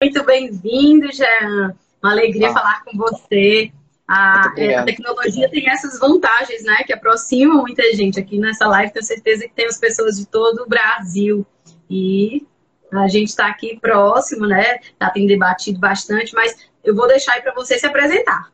Muito bem-vindo, Jean. Uma alegria ah. falar com você. A, a, tecnologia tem essas vantagens, né? Que aproximam muita gente. Aqui nessa live, tenho certeza que temos pessoas de todo o Brasil. E a gente está aqui próximo, né? Já tem debatido bastante, mas eu vou deixar aí para você se apresentar.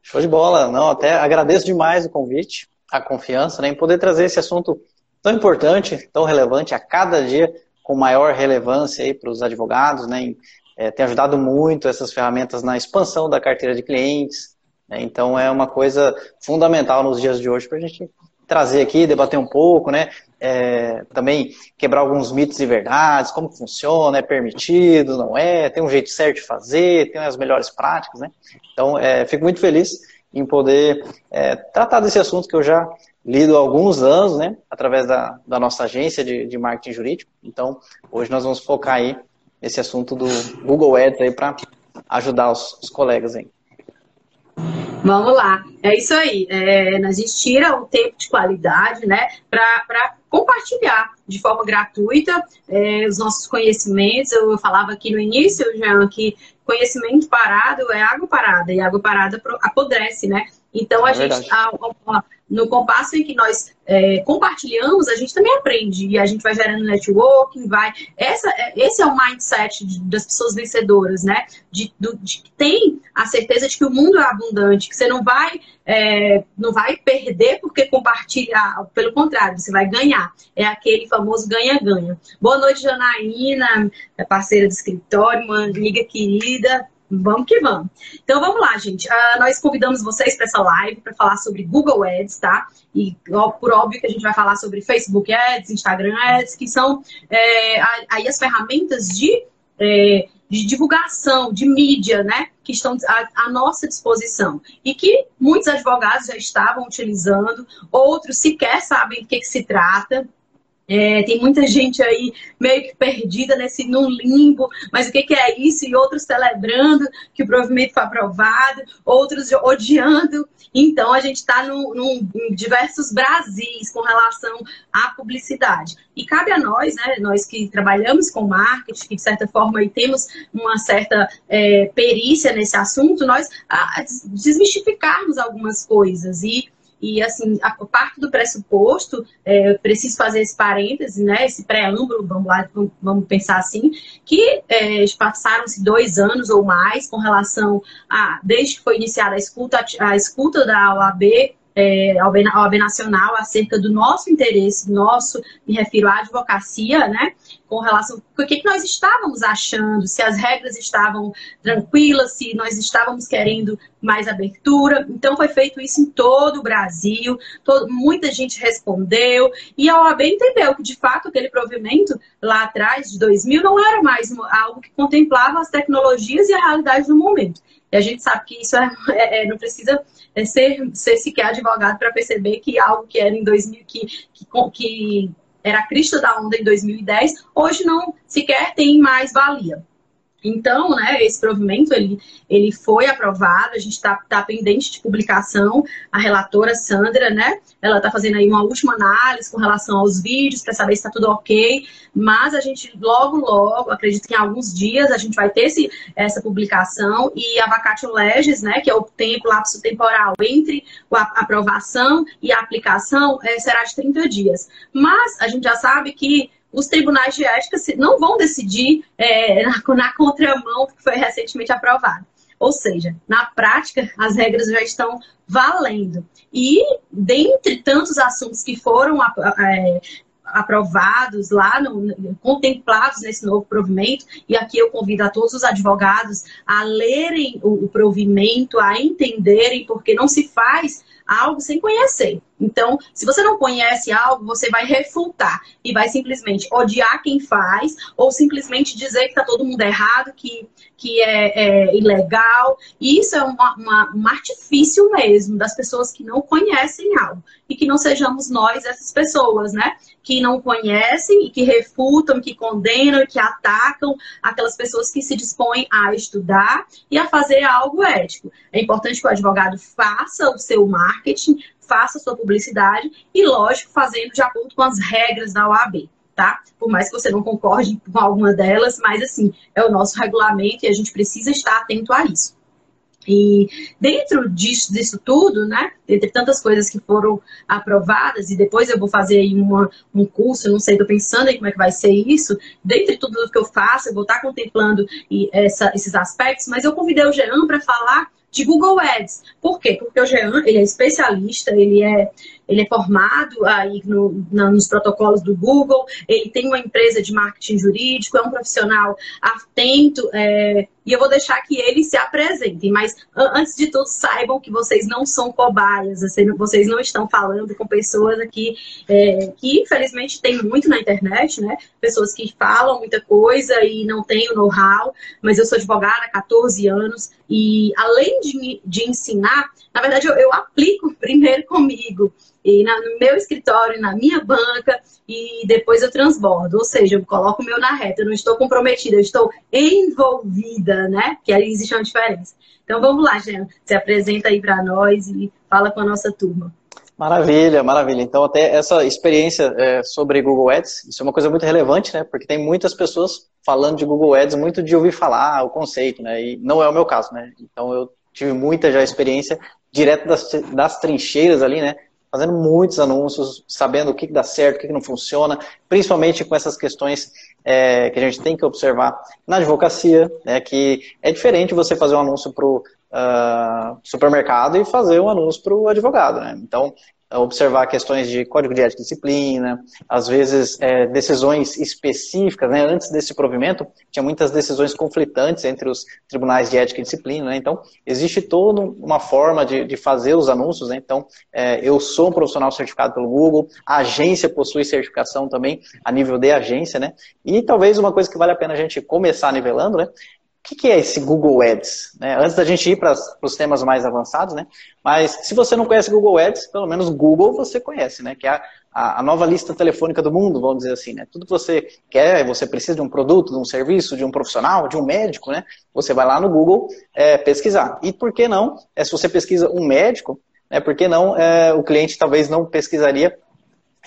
Show de bola. Não, até agradeço demais o convite, a confiança, né, em poder trazer esse assunto tão importante, tão relevante a cada dia, com maior relevância aí para os advogados, né? É, tem ajudado muito essas ferramentas na expansão da carteira de clientes. Né? Então é uma coisa fundamental nos dias de hoje para a gente trazer aqui, debater um pouco, né? É, também quebrar alguns mitos e verdades, como funciona, é permitido, não é, tem um jeito certo de fazer, tem as melhores práticas, né? Então, é, fico muito feliz em poder é, tratar desse assunto que eu já lido há alguns anos, né? Através da, da nossa agência de, de marketing jurídico. Então, hoje nós vamos focar aí nesse assunto do Google Ads aí para ajudar os, os colegas aí. Vamos lá, é isso aí. É, a gente tira o tempo de qualidade, né, para compartilhar de forma gratuita é, os nossos conhecimentos. Eu falava aqui no início, Jean, que conhecimento parado é água parada e água parada apodrece, né? Então a é gente, a, a, no compasso em que nós é, compartilhamos, a gente também aprende e a gente vai gerando networking, vai. Essa, é, esse é o mindset de, das pessoas vencedoras, né? De, do, de tem a certeza de que o mundo é abundante, que você não vai, é, não vai perder porque compartilhar, pelo contrário, você vai ganhar. É aquele famoso ganha-ganha. Boa noite, Janaína, parceira do escritório, uma amiga querida. Vamos que vamos. Então vamos lá, gente. Uh, nós convidamos vocês para essa live para falar sobre Google Ads, tá? E ó, por óbvio que a gente vai falar sobre Facebook Ads, Instagram Ads, que são é, aí as ferramentas de, é, de divulgação, de mídia, né? Que estão à, à, nossa disposição. E que muitos advogados já estavam utilizando, outros sequer sabem do que, que se trata. É, tem muita gente aí meio que perdida nesse num limbo, mas o que, que, é isso? E outros celebrando que o provimento foi aprovado, outros odiando. Então a gente está em diversos Brasis com relação à publicidade. E cabe a nós, né, nós que trabalhamos com marketing, que de certa forma aí temos uma certa é, perícia nesse assunto, nós a, a desmistificarmos algumas coisas e e, assim, a parte do pressuposto, é, preciso fazer esse parêntese, né, esse preâmbulo, vamos lá, vamos pensar assim, que é, passaram-se dois anos ou mais com relação a, desde que foi iniciada a escuta, a escuta da OAB, é, a OAB Nacional acerca do nosso interesse, nosso, me refiro à advocacia, né? Com relação o que, que nós estávamos achando, se as regras estavam tranquilas, se nós estávamos querendo mais abertura. Então foi feito isso em todo o Brasil, todo, muita gente respondeu, e a OAB entendeu que, de fato, aquele provimento lá atrás, de 2000, não era mais algo que contemplava as tecnologias e a realidade do momento. E a gente sabe que isso é, é, é não precisa é ser, ser sequer advogado para perceber que algo que era em 2000, que, que, que era a crista da onda em 2010, hoje não sequer tem mais valia. Então, né, esse provimento ele, ele foi aprovado, a gente está tá pendente de publicação. A relatora Sandra, né, ela está fazendo aí uma última análise com relação aos vídeos para saber se está tudo ok. Mas a gente logo, logo, acredito que em alguns dias a gente vai ter esse, essa publicação e a vacatio legis, né, que é o tempo, lapso temporal entre a aprovação e a aplicação, é, será de 30 dias. Mas a gente já sabe que os tribunais de ética não vão decidir é, na, na contramão que foi recentemente aprovado. Ou seja, na prática, as regras já estão valendo. E, dentre tantos assuntos que foram é, aprovados lá, no, contemplados nesse novo provimento, e aqui eu convido a todos os advogados a lerem o, o provimento, a entenderem, porque não se faz algo sem conhecer. Então, se você não conhece algo, você vai refutar e vai simplesmente odiar quem faz ou simplesmente dizer que está todo mundo errado, que, que é, é ilegal. E isso é uma, uma, um artifício mesmo das pessoas que não conhecem algo. E que não sejamos nós essas pessoas, né? Que não conhecem e que refutam, que condenam que atacam aquelas pessoas que se dispõem a estudar e a fazer algo ético. É importante que o advogado faça o seu marketing, faça sua publicidade e, lógico, fazendo de acordo com as regras da OAB. tá? Por mais que você não concorde com alguma delas, mas assim, é o nosso regulamento e a gente precisa estar atento a isso. E dentro disso, disso tudo, né, entre tantas coisas que foram aprovadas, e depois eu vou fazer aí uma, um curso, não sei, estou pensando em como é que vai ser isso, dentre tudo que eu faço, eu vou estar contemplando essa, esses aspectos, mas eu convidei o Jean para falar de Google Ads. Por quê? Porque o Jean, ele é especialista, ele é, ele é formado aí no, na, nos protocolos do Google, ele tem uma empresa de marketing jurídico, é um profissional atento, é, e eu vou deixar que eles se apresentem. Mas antes de tudo, saibam que vocês não são cobaias, vocês não estão falando com pessoas aqui é, que infelizmente tem muito na internet, né? Pessoas que falam muita coisa e não têm o know-how, mas eu sou advogada há 14 anos e além de, de ensinar, na verdade eu, eu aplico primeiro comigo e na, no meu escritório, na minha banca, e depois eu transbordo. Ou seja, eu coloco o meu na reta, eu não estou comprometida, eu estou envolvida, né? Que aí existe uma diferença. Então vamos lá, Jean, se apresenta aí para nós e fala com a nossa turma. Maravilha, maravilha. Então, até essa experiência é, sobre Google Ads, isso é uma coisa muito relevante, né? Porque tem muitas pessoas falando de Google Ads, muito de ouvir falar o conceito, né? E não é o meu caso, né? Então, eu tive muita já experiência direto das, das trincheiras ali, né? Fazendo muitos anúncios, sabendo o que, dá certo, o que, não funciona, principalmente com essas questões é, que a gente tem que observar na advocacia, né, que é diferente você fazer um anúncio para o uh, ah, supermercado e fazer um anúncio para o advogado. Né? Então, observar questões de código de ética e disciplina, às vezes é, decisões específicas, né? antes desse provimento tinha muitas decisões conflitantes entre os tribunais de ética e disciplina, né? então existe toda uma forma de, de fazer os anúncios, né? então é, eu sou um profissional certificado pelo Google, a agência possui certificação também a nível de agência, né? e talvez uma coisa que vale a pena a gente começar nivelando, né? O que, é esse Google Ads? Né? Antes da gente ir para os temas mais avançados, né? Mas se você não conhece Google Ads, pelo menos Google você conhece, né? Que é a, a, nova lista telefônica do mundo, vamos dizer assim, né? Tudo que você quer, você precisa de um produto, de um serviço, de um profissional, de um médico, né? Você vai lá no Google é, pesquisar. E por que não? É, se você pesquisa um médico, né? Por que não é, o cliente talvez não pesquisaria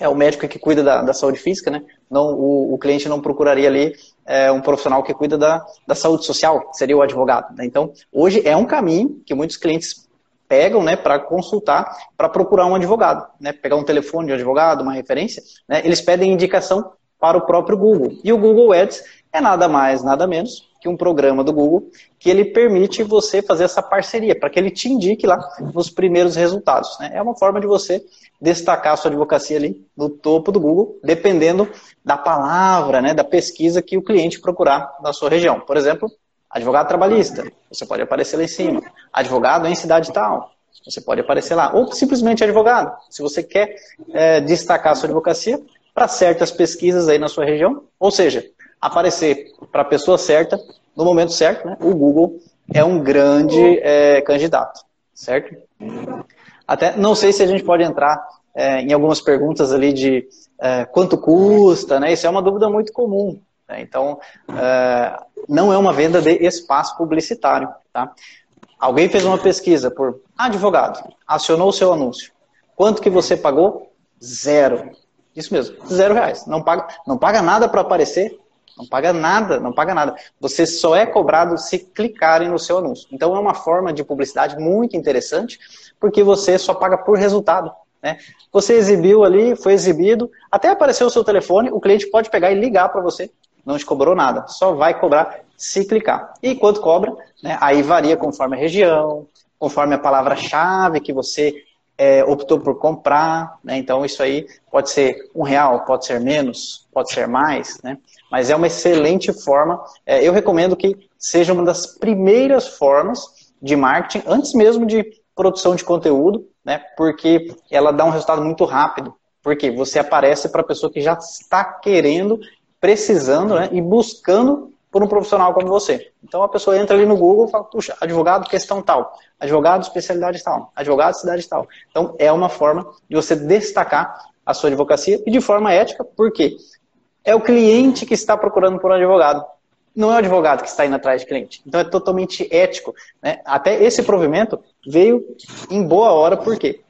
é o médico que cuida da, da saúde física, né? Não, o, o cliente não procuraria ali é, um profissional que cuida da, da saúde social, seria o advogado. Né? Então, hoje é um caminho que muitos clientes pegam né, para consultar, para procurar um advogado, né? pegar um telefone de um advogado, uma referência, né? eles pedem indicação para o próprio Google. E o Google Ads é nada mais, nada menos que um programa do Google que ele permite você fazer essa parceria, para que ele te indique lá os primeiros resultados. Né? É uma forma de você destacar a sua advocacia ali no topo do Google, dependendo da palavra, né, da pesquisa que o cliente procurar na sua região. Por exemplo, advogado trabalhista, você pode aparecer lá em cima. Advogado em cidade tal, você pode aparecer lá. Ou simplesmente advogado, se você quer é, destacar a sua advocacia para certas pesquisas aí na sua região, ou seja, aparecer para a pessoa certa, no momento certo, né, o Google é um grande é, candidato, certo? Até não sei se a gente pode entrar é, em algumas perguntas ali de é, quanto custa, né? Isso é uma dúvida muito comum. Né? Então, é, não é uma venda de espaço publicitário, tá? Alguém fez uma pesquisa por advogado, acionou o seu anúncio. Quanto que você pagou? Zero. Isso mesmo, zero reais. Não paga, não paga nada para aparecer, não paga nada, não paga nada. Você só é cobrado se clicarem no seu anúncio. Então é uma forma de publicidade muito interessante porque você só paga por resultado. Né? Você exibiu ali, foi exibido, até apareceu o seu telefone, o cliente pode pegar e ligar para você. Não te cobrou nada, só vai cobrar se clicar. E quanto cobra? Né? Aí varia conforme a região, conforme a palavra-chave que você é, optou por comprar. Né? Então isso aí pode ser um real, pode ser menos, pode ser mais. Né? Mas é uma excelente forma. É, eu recomendo que seja uma das primeiras formas de marketing, antes mesmo de produção de conteúdo, né? Porque ela dá um resultado muito rápido. Porque você aparece para a pessoa que já está querendo, precisando, né? E buscando por um profissional como você. Então a pessoa entra ali no Google e fala, puxa, advogado questão tal, advogado especialidade tal, advogado cidade tal. Então é uma forma de você destacar a sua advocacia e de forma ética, porque é o cliente que está procurando por um advogado não é o advogado que está indo atrás de cliente. Então é totalmente ético. Né? Até esse provimento veio em boa hora, por quê?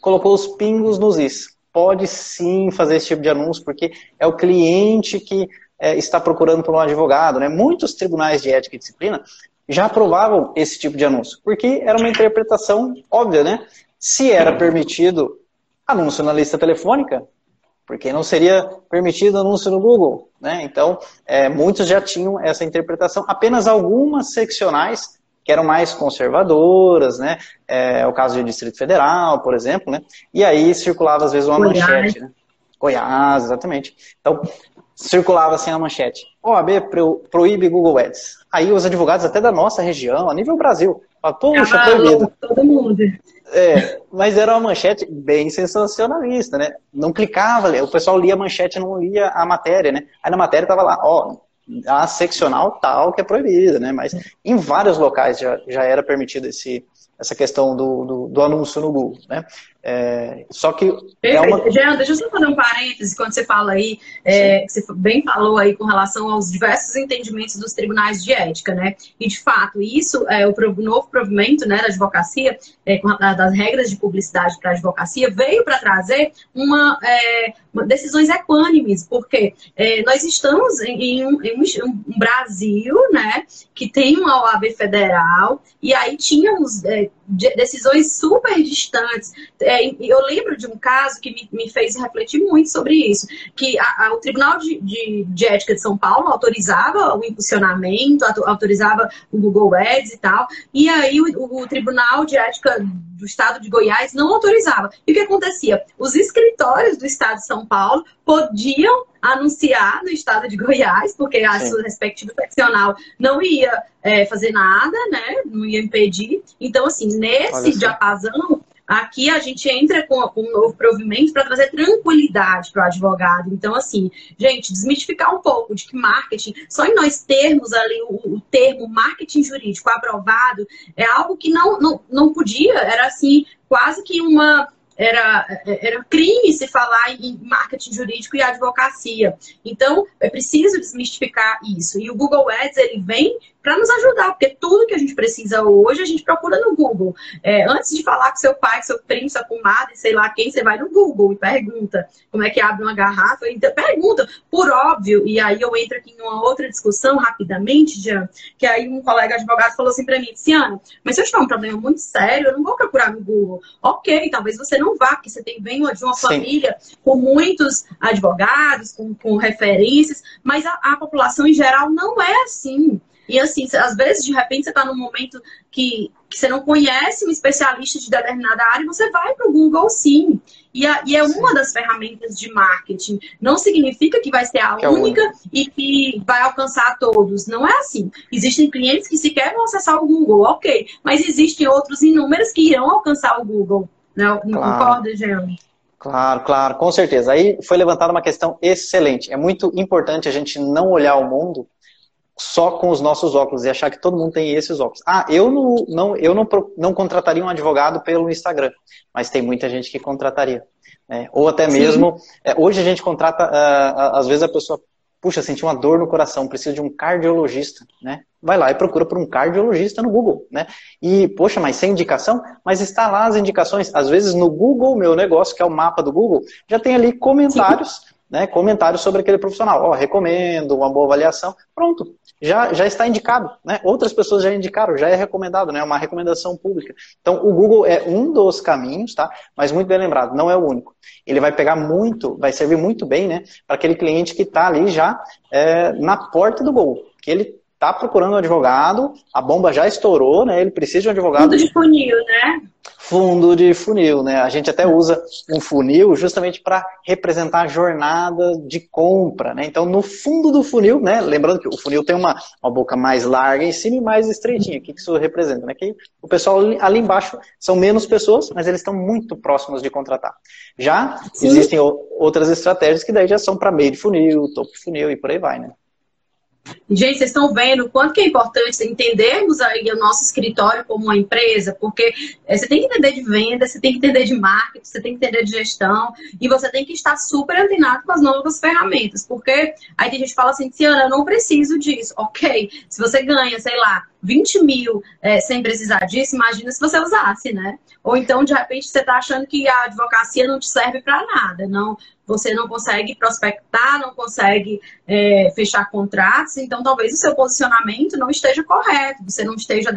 Colocou os pingos nos is. pode sim fazer esse tipo de anúncio, porque é o cliente que é, está procurando por um advogado. Né? Muitos tribunais de ética e disciplina já aprovavam esse tipo de anúncio, porque era uma interpretação óbvia, né? Se era permitido anúncio na lista telefônica, porque não seria permitido anúncio no Google, né? Então, é, muitos já tinham essa interpretação. Apenas algumas seccionais que eram mais conservadoras, né? É, o caso do Distrito Federal, por exemplo, né? E aí circulava às vezes uma Goiás. manchete, né? Goiás, exatamente. Então, circulava assim a manchete. OAB proíbe Google Ads. Aí os advogados até da nossa região, a nível Brasil, falam, poxa, ah, proibido. Todo mundo. É, mas era uma manchete bem sensacionalista, né? Não clicava, o pessoal lia a manchete, não lia a matéria, né? Aí na matéria tava lá, ó, a seccional tal que é proibida, né? Mas em vários locais já, já era permitido esse, essa questão do, do, do anúncio no Google, né? É, só que. É uma... Jean, deixa eu só fazer um parêntese quando você fala aí, é, você bem falou aí com relação aos diversos entendimentos dos tribunais de ética, né? E de fato, isso é o novo provimento né, da advocacia, é, das regras de publicidade para a advocacia, veio para trazer uma, é, uma, decisões equânimes, porque é, nós estamos em, em, um, em um, Brasil, né, que tem uma OAB federal, e aí tínhamos decisões super distantes. É, eu lembro de um caso que me, me fez refletir muito sobre isso, que a, a, o Tribunal de, de, de, Ética de São Paulo autorizava o impulsionamento, autorizava o Google Ads e tal, e aí o, o Tribunal de Ética do Estado de Goiás não autorizava. E o que acontecia? Os escritórios do Estado de São Paulo podiam anunciar no Estado de Goiás, porque a Sim. sua respectiva seccional não ia é, fazer nada, né? Não ia impedir. Então, assim, nesse diapasão, Aqui a gente entra com, um novo provimento para trazer tranquilidade para o advogado. Então, assim, gente, desmistificar um pouco de que marketing, só em nós termos ali o, o termo marketing jurídico aprovado, é algo que não, não, não podia, era assim, quase que uma era, era crime se falar em marketing jurídico e advocacia. Então, é preciso desmistificar isso. E o Google Ads, ele vem para nos ajudar, porque tudo que a gente precisa hoje, a gente procura no Google. É, antes de falar com seu pai, seu primo, sua comadre, sei lá quem, você vai no Google e pergunta como é que abre uma garrafa. Então, pergunta, por óbvio. E aí eu entro aqui em uma outra discussão rapidamente, Jean, que aí um colega advogado falou assim para mim, Luciana, mas se eu tiver um problema muito sério, eu não vou procurar no Google. Ok, talvez você não vá, porque você tem, vem de uma Sim. família com muitos advogados, com, com referências, mas a, a população em geral não é assim. E assim, às vezes, de repente, você está num momento que, que você não conhece um especialista de determinada área, você vai para o Google sim. E, a, e é sim. uma das ferramentas de marketing. Não significa que vai ser a que única é e que vai alcançar todos. Não é assim. Existem clientes que sequer vão acessar o Google, ok. Mas existem outros inúmeros que irão alcançar o Google. Não, né? claro. concorda, Jean? Claro, claro, com certeza. Aí foi levantada uma questão excelente. É muito importante a gente não olhar o mundo só com os nossos óculos e achar que todo mundo tem esses óculos. Ah, eu não, não, eu não, não contrataria um advogado pelo Instagram, mas tem muita gente que contrataria. Né? Ou até mesmo, é, hoje a gente contrata, uh, às vezes a pessoa, puxa, sentiu uma dor no coração, precisa de um cardiologista, né? Vai lá e procura por um cardiologista no Google, né? E, poxa, mas sem indicação? Mas está lá as indicações. Às vezes no Google, meu negócio, que é o mapa do Google, já tem ali comentários Sim né, comentários sobre aquele profissional. Ó, oh, recomendo, uma boa avaliação. Pronto, já, já está indicado. Né? Outras pessoas já indicaram, já é recomendado, né? uma recomendação pública. Então, o Google é um dos caminhos, tá? mas muito bem lembrado, não é o único. Ele vai pegar muito, vai servir muito bem né, para aquele cliente que está ali já é, na porta do Google, que ele está procurando um advogado, a bomba já estourou, né? Ele precisa de um advogado. Fundo de funil, né? Fundo de funil, né? A gente até usa um funil justamente para representar a jornada de compra, né? Então, no fundo do funil, né? Lembrando que o funil tem uma, uma boca mais larga em cima e mais estreitinha. O que isso representa? Né? Que o pessoal ali embaixo são menos pessoas, mas eles estão muito próximos de contratar. Já Sim. existem outras estratégias que daí já são para meio de funil, topo de funil e por aí vai, né? Gente, vocês estão vendo o quanto que é importante entendermos aí o nosso escritório como uma empresa, porque é, você tem que entender de venda, você tem que entender de marketing, você tem que entender de gestão, e você tem que estar super antenado com as novas ferramentas, porque aí tem gente fala assim, Tiana, eu não preciso disso. Ok, se você ganha, sei lá, 20 mil é, sem precisar disso, imagina se você usasse, né? Ou então, de repente, você está achando que a advocacia não te serve para nada, não você não consegue prospectar, não consegue é, fechar contratos, então talvez o seu posicionamento não esteja correto, você não esteja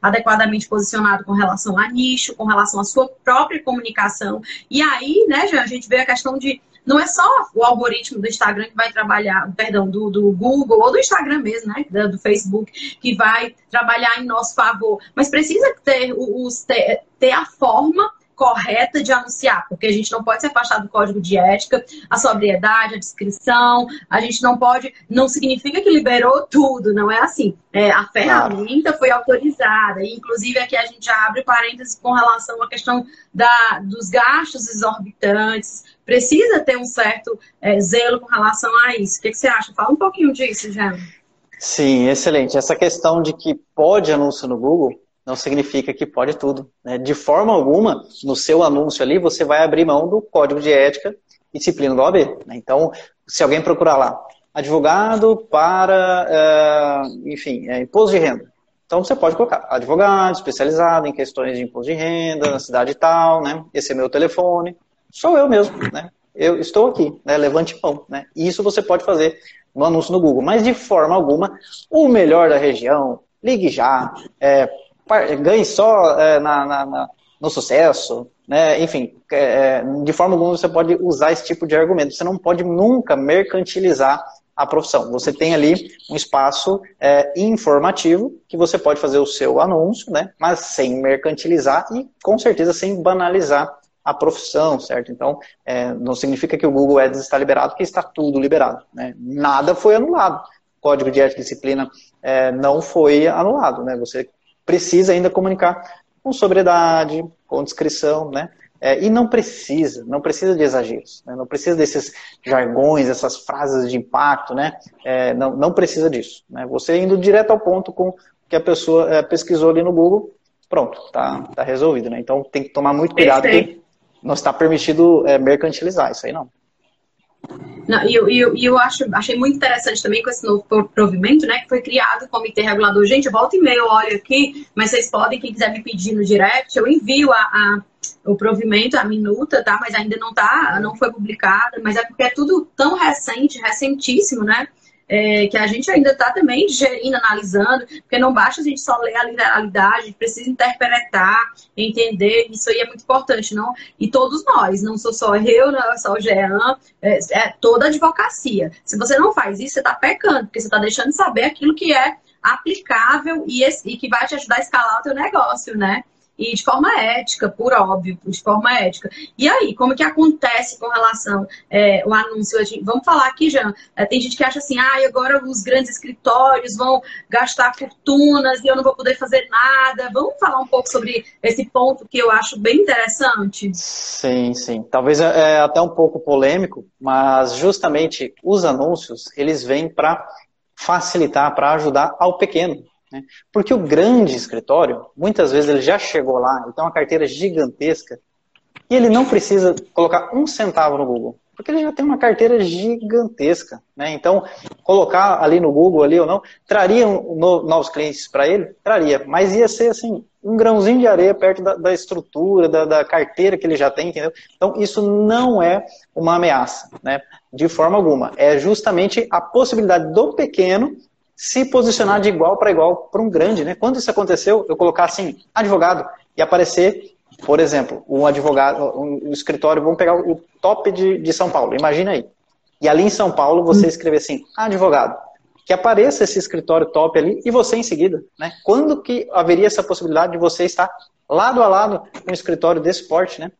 adequadamente posicionado com relação a nicho, com relação à sua própria comunicação. E aí, né, já a gente vê a questão de não é só o algoritmo do Instagram que vai trabalhar, perdão, do, do Google ou do Instagram mesmo, né? Do Facebook, que vai trabalhar em nosso favor. Mas precisa ter, os, ter, ter a forma correta de anunciar, porque a gente não pode se afastar do código de ética, a sobriedade, a descrição, a gente não pode, não significa que liberou tudo, não é assim. É, a ferramenta foi autorizada, e inclusive aqui a gente abre parênteses com relação à questão da, dos gastos exorbitantes, precisa ter um certo é, zelo com relação a isso. O que, que você acha? Fala um pouquinho disso, Jean. Sim, excelente. Essa questão de que pode anúncio no Google, não significa que pode tudo. Né? De forma alguma, no seu anúncio ali, você vai abrir mão do código de ética e disciplina do OAB. Né? Então, se alguém procurar lá, advogado para, uh, enfim, é, imposto de renda. Então, você pode colocar advogado especializado em questões de imposto de renda, na cidade tal, né? Esse é meu telefone. Sou eu mesmo, né? Eu estou aqui, né? Levante mão, né? Isso você pode fazer no anúncio no Google. Mas, de forma alguma, o melhor da região, ligue já, é, ganhe só é, na, na, na, no sucesso, né? enfim, é, é, de forma alguma você pode usar esse tipo de argumento. Você não pode nunca mercantilizar a profissão. Você tem ali um espaço é, informativo que você pode fazer o seu anúncio, né? mas sem mercantilizar e com certeza sem banalizar a profissão, certo? Então, é, não significa que o Google Ads está liberado, que está tudo liberado. Né? Nada foi anulado. O código de ética e disciplina é, não foi anulado. Né? Você precisa ainda comunicar com sobriedade, com descrição, né? É, e não precisa, não precisa de exageros, né? não precisa desses jargões, essas frases de impacto, né? É, não, não precisa disso. Né? Você indo direto ao ponto com que a pessoa é, pesquisou ali no Google, pronto, tá, tá resolvido, né? Então tem que tomar muito cuidado que não está permitido é, mercantilizar isso aí não. E eu, eu, eu acho, achei muito interessante também com esse novo provimento, né? Que foi criado o comitê regulador. Gente, volta e meia, olho aqui, mas vocês podem, quem quiser me pedir no direct, eu envio a, a o provimento, a minuta, tá? Mas ainda não tá, não foi publicada, mas é porque é tudo tão recente, recentíssimo, né? É, que a gente ainda está também digerindo, analisando, porque não basta a gente só ler a literalidade, a gente precisa interpretar, entender, isso aí é muito importante, não? E todos nós, não sou só eu, não só o Jean, é, é toda a advocacia. Se você não faz isso, você está pecando, porque você está deixando de saber aquilo que é aplicável e, e, que vai te ajudar a escalar o teu negócio, né? E de forma ética, por óbvio, de forma ética. E aí, como que acontece com relação é, o anúncio? Vamos falar aqui, Jean. É, tem gente que acha assim, ah, agora os grandes escritórios vão gastar fortunas e eu não vou poder fazer nada. Vamos falar um pouco sobre esse ponto que eu acho bem interessante? Sim, sim. Talvez é, é até um pouco polêmico, mas justamente os anúncios, eles vêm para facilitar, para ajudar ao pequeno, né? Porque o grande escritório, muitas vezes ele já chegou lá, tem uma carteira gigantesca, e ele não precisa colocar um centavo no Google, porque ele já tem uma carteira gigantesca. Né? Então, colocar ali no Google ali ou não, traria novos clientes para ele? Traria, mas ia ser assim, um grãozinho de areia perto da, da estrutura, da, da, carteira que ele já tem, entendeu? Então, isso não é uma ameaça, né? De forma alguma. É justamente a possibilidade do pequeno se posicionar de igual para igual para um grande, né? Quando isso aconteceu, eu colocar assim, advogado, e aparecer, por exemplo, um advogado, um, um escritório, vamos pegar o top de, de São Paulo, imagina aí. E ali em São Paulo você escrever assim, advogado, que apareça esse escritório top ali e você em seguida, né? Quando que haveria essa possibilidade de você estar lado a lado com um escritório desse porte, né?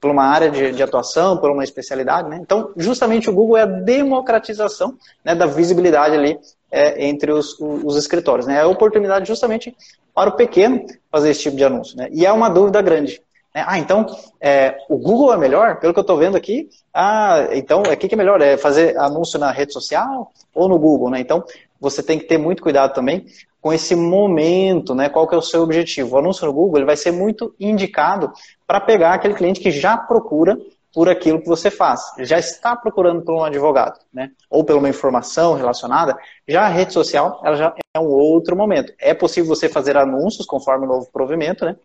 Por uma área de, de, atuação, por uma especialidade. Né? Então, justamente o Google é a democratização né, da visibilidade ali é, entre os, os, escritórios. Né? É a oportunidade justamente para o pequeno fazer esse tipo de anúncio. Né? E é uma dúvida grande. Né? Ah, então é, o Google é melhor? Pelo que eu estou vendo aqui, ah, então o que, que é melhor? É fazer anúncio na rede social ou no Google? Né? Então, você tem que ter muito cuidado também com esse momento, né? Qual que é o seu objetivo? O anúncio no Google ele vai ser muito indicado para pegar aquele cliente que já procura por aquilo que você faz. Já está procurando por um advogado, né? Ou por uma informação relacionada. Já a rede social, ela já é um outro momento. É possível você fazer anúncios conforme o novo provimento, né?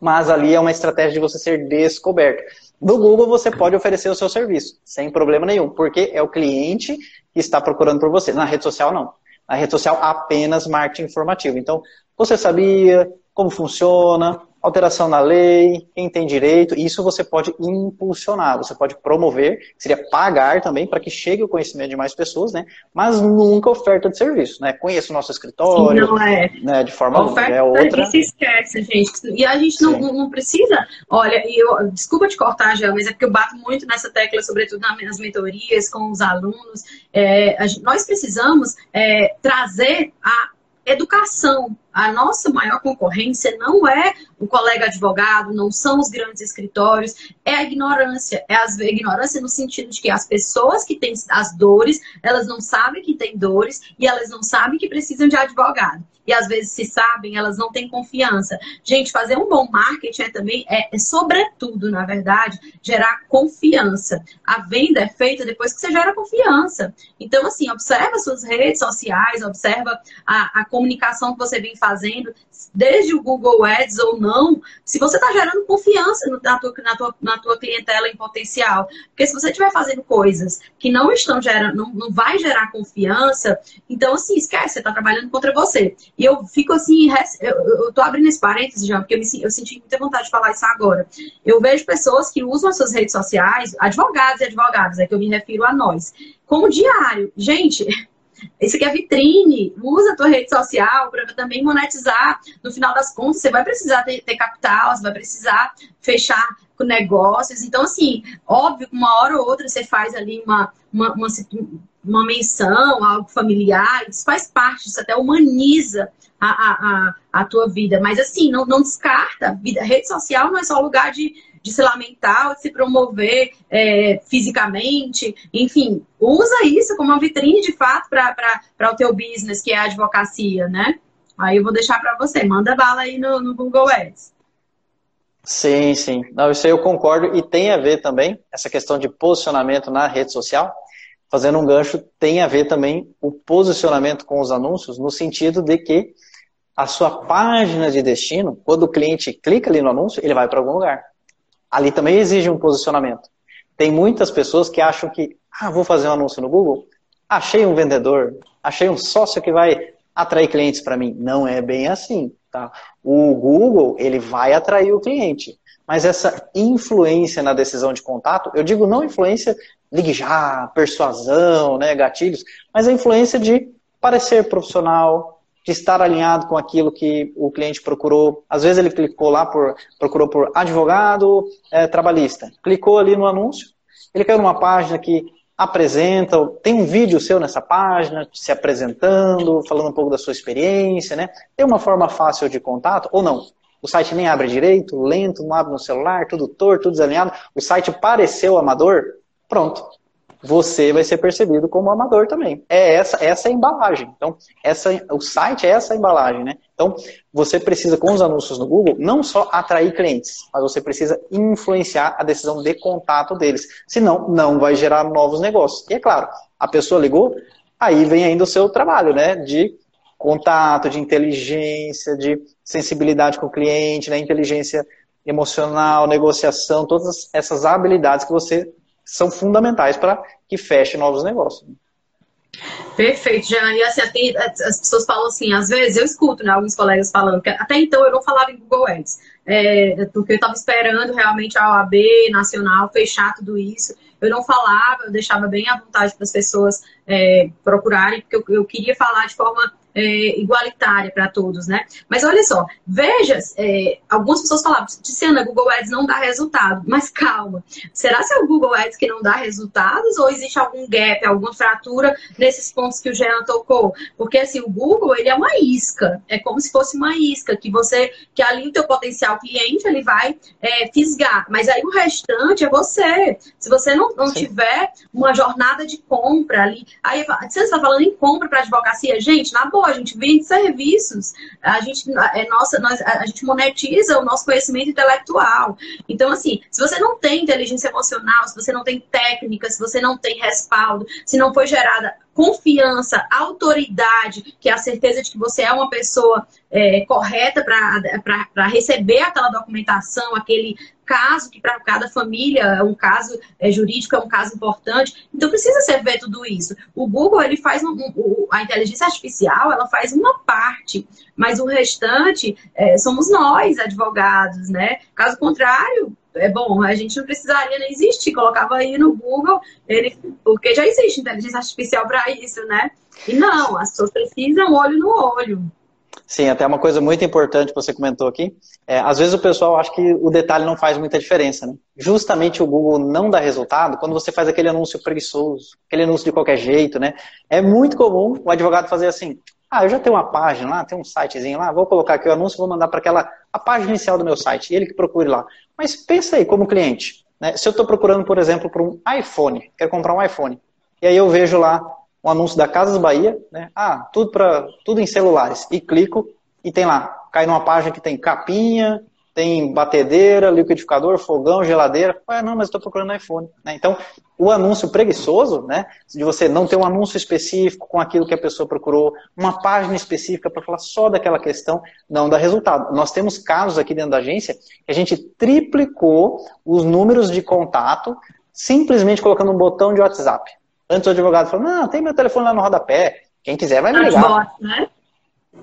Mas ali é uma estratégia de você ser descoberto. No Google você pode oferecer o seu serviço, sem problema nenhum, porque é o cliente que está procurando por você. Na rede social, não. Na rede social, apenas marketing informativo. Então, você sabia como funciona, alteração na lei, quem tem direito, isso você pode impulsionar, você pode promover, seria pagar também para que chegue o conhecimento de mais pessoas, né? Mas nunca oferta de serviço, né? Conheço o nosso escritório, Sim, não é. né? De forma oferta é outra. Se esquece, gente. E a gente não, não, precisa, olha, eu, desculpa te cortar, já, mas é porque eu bato muito nessa tecla, sobretudo nas mentorias com os alunos. É, gente, nós precisamos é, trazer a educação a nossa maior concorrência não é o colega advogado, não são os grandes escritórios, é a ignorância. É a ignorância no sentido de que as pessoas que têm as dores, elas não sabem que têm dores e elas não sabem que precisam de advogado. E às vezes, se sabem, elas não têm confiança. Gente, fazer um bom marketing é também, é, é sobretudo, na verdade, gerar confiança. A venda é feita depois que você gera confiança. Então, assim, observa suas redes sociais, observa a, a comunicação que você vem fazendo, desde o Google Ads ou não, se você está gerando confiança na tua, na, tua, na tua clientela em potencial. Porque se você estiver fazendo coisas que não estão gerando, não, não vai gerar confiança, então assim, esquece, você está trabalhando contra você. E eu fico assim, eu, tô abrindo esse parênteses, já, porque eu, me, eu senti muita vontade de falar isso agora. Eu vejo pessoas que usam as suas redes sociais, advogados e advogadas, é que eu me refiro a nós, como diário. Gente, isso aqui é vitrine. Usa a tua rede social para também monetizar. No final das contas, você vai precisar ter, ter capital, você vai precisar fechar com negócios. Então, assim, óbvio que uma hora ou outra você faz ali uma, uma, uma, uma menção, algo familiar, isso faz parte, isso até humaniza a, a, a, a tua vida. Mas, assim, não, não descarta. Vida, rede social não é só lugar de de se lamentar, de se promover é, fisicamente, enfim, usa isso como uma vitrine de fato para o teu business, que é a advocacia, né? Aí eu vou deixar para você, manda bala aí no, no Google Ads. Sim, sim. Não, isso aí eu concordo e tem a ver também, essa questão de posicionamento na rede social, fazendo um gancho, tem a ver também o posicionamento com os anúncios, no sentido de que a sua página de destino, quando o cliente clica ali no anúncio, ele vai para algum lugar ali também exige um posicionamento. Tem muitas pessoas que acham que, ah, vou fazer um anúncio no Google, achei um vendedor, achei um sócio que vai atrair clientes para mim. Não é bem assim, tá? O Google, ele vai atrair o cliente, mas essa influência na decisão de contato, eu digo não influência, ligue já, persuasão, né, gatilhos, mas a influência de parecer profissional, de estar alinhado com aquilo que o cliente procurou. Às vezes ele clicou lá por procurou por advogado é, trabalhista, clicou ali no anúncio, ele caiu numa página que apresenta, tem um vídeo seu nessa página, se apresentando, falando um pouco da sua experiência, né? Tem uma forma fácil de contato ou não? O site nem abre direito, lento, não abre no celular, tudo torto, tudo desalinhado. O site pareceu amador, pronto você vai ser percebido como amador também. É essa, essa é a embalagem. Então, essa, o site é essa embalagem, né? Então, você precisa, com os anúncios no Google, não só atrair clientes, mas você precisa influenciar a decisão de contato deles. Senão, não vai gerar novos negócios. E é claro, a pessoa ligou, aí vem ainda o seu trabalho, né? De contato, de inteligência, de sensibilidade com o cliente, né? inteligência emocional, negociação, todas essas habilidades que você são fundamentais para que feche novos negócios. Perfeito, Jean. E assim, as pessoas falam assim, às vezes eu escuto né, alguns colegas falando que até então eu não falava em Google Ads, é, porque eu estava esperando realmente a OAB nacional fechar tudo isso. Eu não falava, eu deixava bem à vontade para as pessoas é, procurarem, porque eu, eu queria falar de forma é, igualitária para todos, né? Mas olha só, veja, é, algumas pessoas falavam, Tiziana, Google Ads não dá resultado. Mas calma, será se é o Google Ads que não dá resultados ou existe algum gap, alguma fratura nesses pontos que o Jean tocou? Porque assim, o Google, ele é uma isca, é como se fosse uma isca, que você, que ali o teu potencial cliente, ele vai é, fisgar, mas aí o restante é você. Se você não, não tiver uma jornada de compra ali, aí você está falando em compra para advocacia, gente, na boa, A gente vende serviços, a gente, é nossa, nós, a gente monetiza o nosso conhecimento intelectual. Então, assim, se você não tem inteligência emocional, se você não tem técnica, se você não tem respaldo, se não foi gerada confiança, autoridade, que é a certeza de que você é uma pessoa é, correta para receber aquela documentação, aquele caso que para cada família é um caso é, jurídico, é um caso importante. Então precisa ser ver tudo isso. O Google ele faz um, um, a inteligência artificial, ela faz uma parte, mas o restante é, somos nós, advogados, né? Caso contrário, é bom, a gente não precisaria nem existir, colocava aí no Google, ele, porque já existe inteligência artificial para isso, né? E não, as pessoas precisam olho no olho. Sim, até uma coisa muito importante que você comentou aqui. É, às vezes o pessoal acha que o detalhe não faz muita diferença, né? Justamente o Google não dá resultado quando você faz aquele anúncio preguiçoso, aquele anúncio de qualquer jeito, né? É muito comum o advogado fazer assim, ah, eu já tenho uma página lá, tem um sitezinho lá, vou colocar aqui o anúncio, vou mandar para aquela a página inicial do meu site, ele que procure lá. Mas pensa aí, como cliente, né? se eu estou procurando, por exemplo, por um iPhone, quero comprar um iPhone, e aí eu vejo lá um anúncio da Casas Bahia, né? ah, tudo, pra, tudo em celulares, e clico, e tem lá, cai numa página que tem capinha, tem batedeira, liquidificador, fogão, geladeira. Ah, não, mas estou procurando iPhone. Né? Então, o anúncio preguiçoso, né, de você não ter um anúncio específico com aquilo que a pessoa procurou, uma página específica para falar só daquela questão, não dá resultado. Nós temos casos aqui dentro da agência que a gente triplicou os números de contato simplesmente colocando um botão de WhatsApp. Antes o advogado falou, não, tem meu telefone lá no rodapé, quem quiser vai me ligar. né?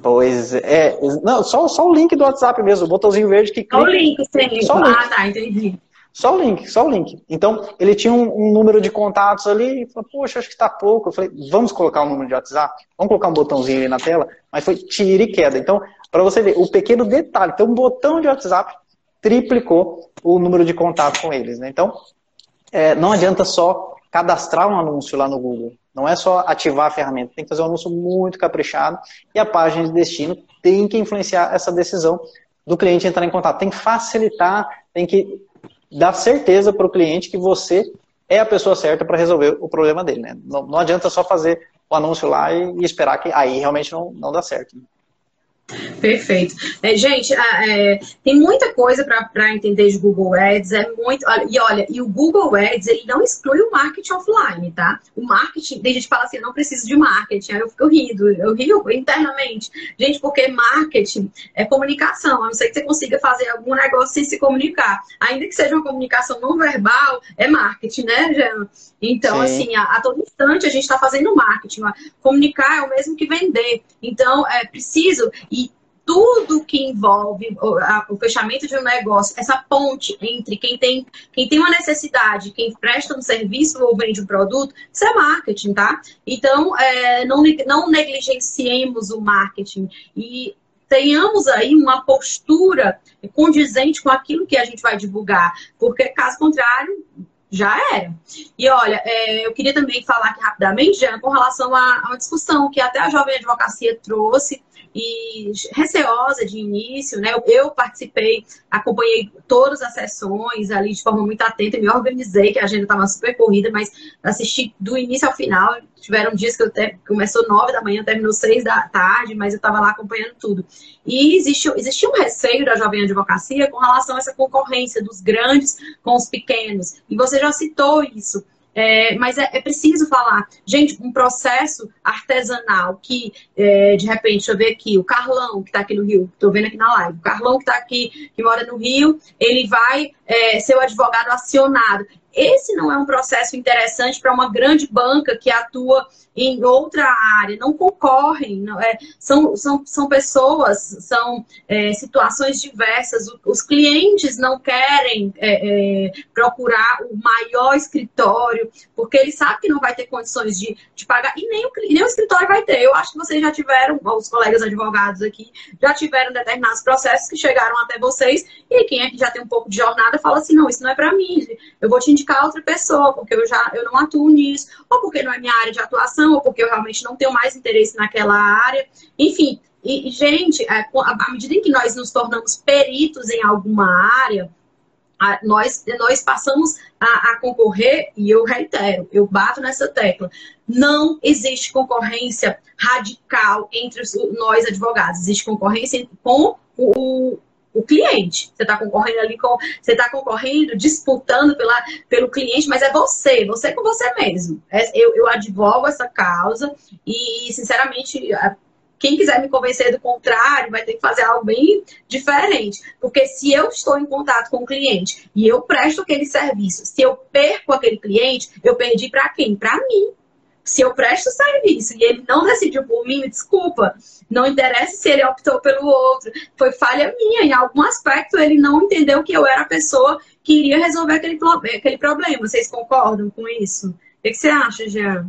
Pois é, não, só, só o link do WhatsApp mesmo, o botãozinho verde que clica. Só o link, sim. Só o link. Ah, tá, entendi. Só o link, só o link. Então, ele tinha um, um número de contatos ali e falou, poxa, acho que está pouco. Eu falei, vamos colocar um número de WhatsApp? Vamos colocar um botãozinho ali na tela? Mas foi tira e queda. Então, para você ver, o pequeno detalhe, então um botão de WhatsApp triplicou o número de contatos com eles. Né? Então, é, não adianta só cadastrar um anúncio lá no Google. Não é só ativar a ferramenta, tem que fazer um anúncio muito caprichado e a página de destino tem que influenciar essa decisão do cliente entrar em contato. Tem que facilitar, tem que dar certeza para o cliente que você é a pessoa certa para resolver o problema dele. Né? Não, não, adianta só fazer o anúncio lá e, e esperar que aí realmente não, não dá certo. Né? Perfeito. É, gente, é, tem muita coisa para entender de Google Ads, é muito. E olha, e o Google Ads ele não exclui o marketing offline, tá? O marketing, tem gente que fala assim, não preciso de marketing, aí eu fico rindo, eu rio internamente. Gente, porque marketing é comunicação, a não ser que você consiga fazer algum negócio sem se comunicar. Ainda que seja uma comunicação não verbal, é marketing, né, Jean? Então, Sim. assim, a, a, todo instante a gente está fazendo marketing. Comunicar é o mesmo que vender. Então, é preciso. E tudo que envolve o, a, o, fechamento de um negócio, essa ponte entre quem tem, quem tem uma necessidade, quem presta um serviço ou vende um produto, isso é marketing, tá? Então, é, não, não negligenciemos o marketing e tenhamos aí uma postura condizente com aquilo que a gente vai divulgar, porque caso contrário, já era. E olha, é, eu queria também falar aqui rapidamente, Jean, com relação a, uma discussão que até a Jovem Advocacia trouxe e receosa de início, né? Eu participei, acompanhei todas as sessões ali de forma muito atenta, me organizei, que a agenda estava super corrida, mas assisti do início ao final. Tiveram dias que eu te... começou nove da manhã, terminou seis da tarde, mas eu estava lá acompanhando tudo. E existe, existia um receio da jovem advocacia com relação a essa concorrência dos grandes com os pequenos. E você já citou isso. É, mas é, é, preciso falar. Gente, um processo artesanal que, é, de repente, deixa eu ver aqui, o Carlão, que está aqui no Rio, estou vendo aqui na live, o Carlão que está aqui, que mora no Rio, ele vai é, ser o advogado acionado. Esse não é um processo interessante para uma grande banca que atua em outra área, não concorrem, não é, são, são, são pessoas, são é, situações diversas. Os clientes não querem é, é, procurar o maior escritório, porque eles sabem que não vai ter condições de, de pagar, e nem o, nem o escritório vai ter. Eu acho que vocês já tiveram, os colegas advogados aqui, já tiveram determinados processos que chegaram até vocês, e quem é já tem um pouco de jornada fala assim: não, isso não é para mim, eu vou te indicar outra pessoa, porque eu já eu não atuo nisso, ou porque não é minha área de atuação, ou porque eu realmente não tenho mais interesse naquela área. Enfim, e, gente, é, à medida em que nós nos tornamos peritos em alguma área, nós, nós passamos a, a, concorrer, e eu reitero, eu bato nessa tecla, não existe concorrência radical entre os, nós advogados, existe concorrência com o, o cliente. Você está concorrendo ali com. Você está concorrendo, disputando pela, pelo cliente, mas é você, você com você mesmo. É, eu, eu advogo essa causa e, sinceramente, quem quiser me convencer do contrário vai ter que fazer algo bem diferente. Porque se eu estou em contato com o cliente e eu presto aquele serviço, se eu perco aquele cliente, eu perdi para quem? Para mim. Se eu presto serviço e ele não decidiu por mim, desculpa. Não interessa se ele optou pelo outro. Foi falha minha. Em algum aspecto, ele não entendeu que eu era a pessoa que iria resolver aquele, aquele problema. Vocês concordam com isso? O que você acha, Jean?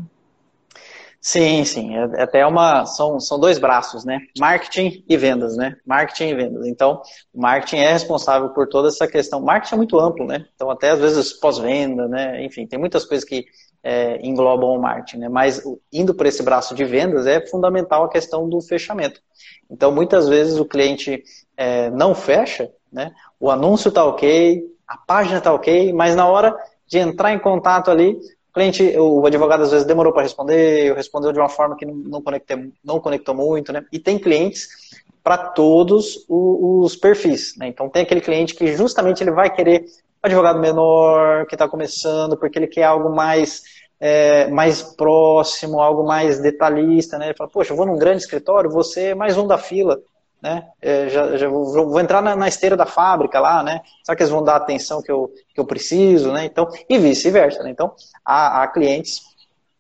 Sim, sim. É, é até uma. São, são dois braços, né? Marketing e vendas, né? Marketing e vendas. Então, o marketing é responsável por toda essa questão. Marketing é muito amplo, né? Então, até às vezes pós-venda, né? Enfim, tem muitas coisas que é, englobam o marketing, né? Mas indo por esse braço de vendas é fundamental a questão do fechamento. Então, muitas vezes o cliente é, não fecha, né? O anúncio está ok, a página está ok, mas na hora de entrar em contato ali, o cliente, o advogado às vezes demorou para responder, respondeu de uma forma que não, conectei, não conectou muito, né? E tem clientes para todos os, perfis, né? Então tem aquele cliente que justamente ele vai querer advogado menor que está começando, porque ele quer algo mais é, mais próximo, algo mais detalhista, né? Ele fala, poxa, eu vou num grande escritório, você é mais um da fila né? É, já, já vou, vou, entrar na, na, esteira da fábrica lá, né? Será que eles vão dar a atenção que eu, que eu preciso, né? Então, e vice-versa, né? Então, há, há, clientes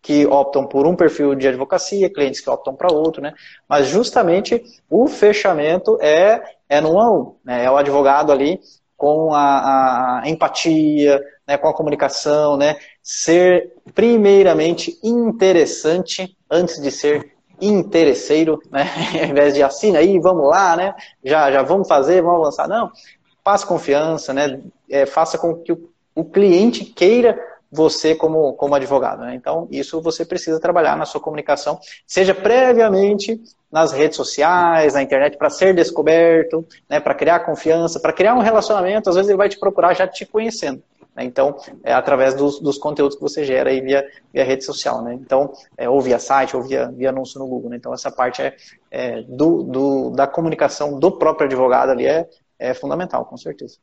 que optam por um perfil de advocacia, clientes que optam para outro, né? Mas justamente o fechamento é, é no um, né? É o advogado ali com a, a empatia, né? com a comunicação, né? Ser primeiramente interessante antes de ser interesseiro, né? Ao invés de assina aí, vamos lá, né? Já, já vamos fazer, vamos avançar. Não, passe confiança, né? É, faça com que o, o, cliente queira você como, como advogado. Né? Então, isso você precisa trabalhar na sua comunicação, seja previamente nas redes sociais, na internet, para ser descoberto, né? para criar confiança, para criar um relacionamento. Às vezes ele vai te procurar já te conhecendo. Né? Então, é através dos, dos, conteúdos que você gera aí via, via rede social. Né? Então, é, ou via site, ou via, via anúncio no Google. Né? Então, essa parte é, é do, do, da comunicação do próprio advogado ali é, é fundamental, com certeza.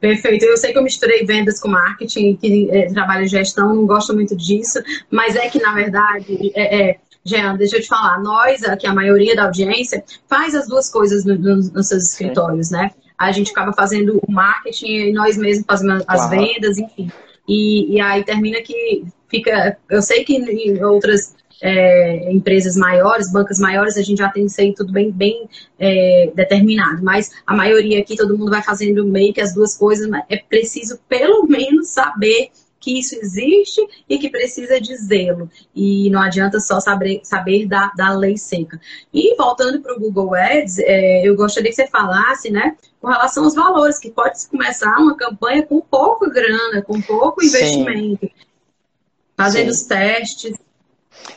Perfeito. Eu sei que eu misturei vendas com marketing, que é, trabalho em gestão, não gosto muito disso, mas é que, na verdade, é, é, Jean, deixa eu te falar, nós, aqui a maioria da audiência, faz as duas coisas no, no, nos seus escritórios, né? a gente acaba fazendo o marketing e nós mesmos fazemos as vendas, enfim. E, e aí termina que fica. Eu sei que em outras é, empresas maiores, bancas maiores, a gente já tem isso aí tudo bem, bem é, determinado. Mas a maioria aqui, todo mundo vai fazendo meio que as duas coisas, mas é preciso pelo menos saber que isso existe e que precisa de zelo. E não adianta só saber, saber da, da lei seca. E voltando para o Google Ads, é, eu gostaria que você falasse, né, com relação aos valores, que pode começar uma campanha com pouca grana, com pouco investimento, Sim. fazendo Sim. os testes.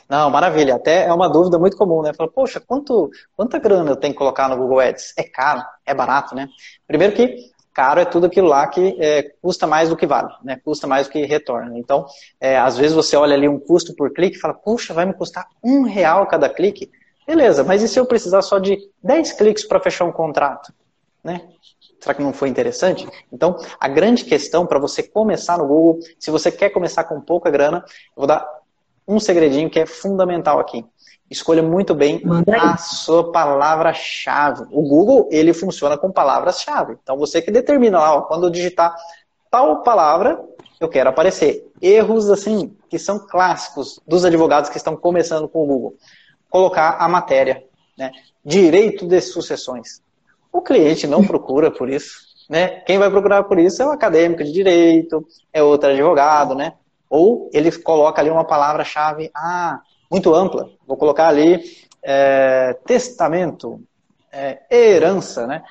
Não, maravilha. Até é uma dúvida muito comum, né? Fala, poxa, quanto, quanta grana eu tenho que colocar no Google Ads? É caro? É barato, né? Primeiro que caro é tudo aquilo lá que é, custa mais do que vale, né? Custa mais do que retorna. Então, é, às vezes você olha ali um custo por clique e fala, puxa, vai me custar um real cada clique? Beleza, mas e se eu precisar só de 10 cliques para fechar um contrato? Né? Será que não foi interessante? Então, a grande questão para você começar no Google, se você quer começar com pouca grana, eu vou dar um segredinho que é fundamental aqui. Escolha muito bem a sua palavra-chave. O Google, ele funciona com palavras-chave. Então, você que determina lá, ó, quando eu digitar tal palavra, eu quero aparecer. Erros, assim, que são clássicos dos advogados que estão começando com o Google. Colocar a matéria, né? Direito de sucessões. O cliente não procura por isso, né? Quem vai procurar por isso é o acadêmico de direito, é outro advogado, né? Ou ele coloca ali uma palavra-chave, ah, muito ampla. Vou colocar ali é, testamento, é, herança, né?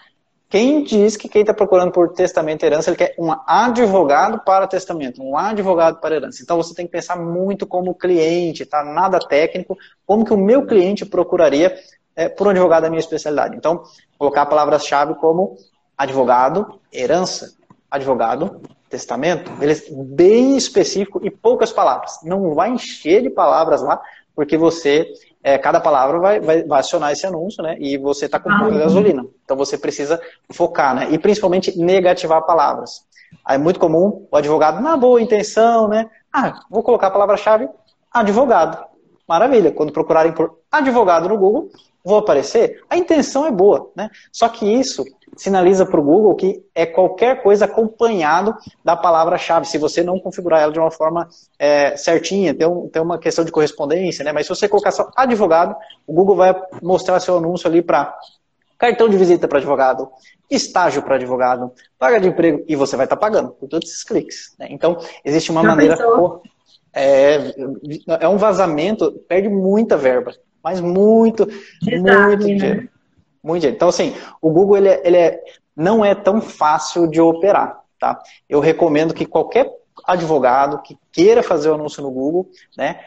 Quem diz que quem está procurando por testamento e herança, ele quer um advogado para testamento, um advogado para herança. Então você tem que pensar muito como cliente, tá? Nada técnico, como que o meu cliente procuraria é, por um advogado da minha especialidade. Então, colocar palavras-chave como advogado, herança, advogado, testamento, ele é bem específico e poucas palavras. Não vai encher de palavras lá, porque você, é, cada palavra vai, vai, vai, acionar esse anúncio, né? E você está com pouca ah, gasolina. Então você precisa focar, né? E principalmente negativar palavras. Aí é muito comum o advogado, na boa intenção, né? Ah, vou colocar a palavra-chave advogado. Maravilha. Quando procurarem por advogado no Google, vou aparecer. A intenção é boa, né? Só que isso sinaliza para o Google que é qualquer coisa acompanhado da palavra-chave, se você não configurar ela de uma forma é, certinha, tem, um, tem uma questão de correspondência, né? Mas se você colocar só advogado, o Google vai mostrar seu anúncio ali para cartão de visita para advogado, estágio para advogado, paga de emprego, e você vai estar tá pagando por todos esses cliques. Né? Então, existe uma maneira. É, é um vazamento, perde muita verba, mas muito, Exato, muito né? Muito dinheiro. Então, assim, o Google ele, é, ele é, não é tão fácil de operar. Tá? Eu recomendo que qualquer advogado que queira fazer o anúncio no Google, né,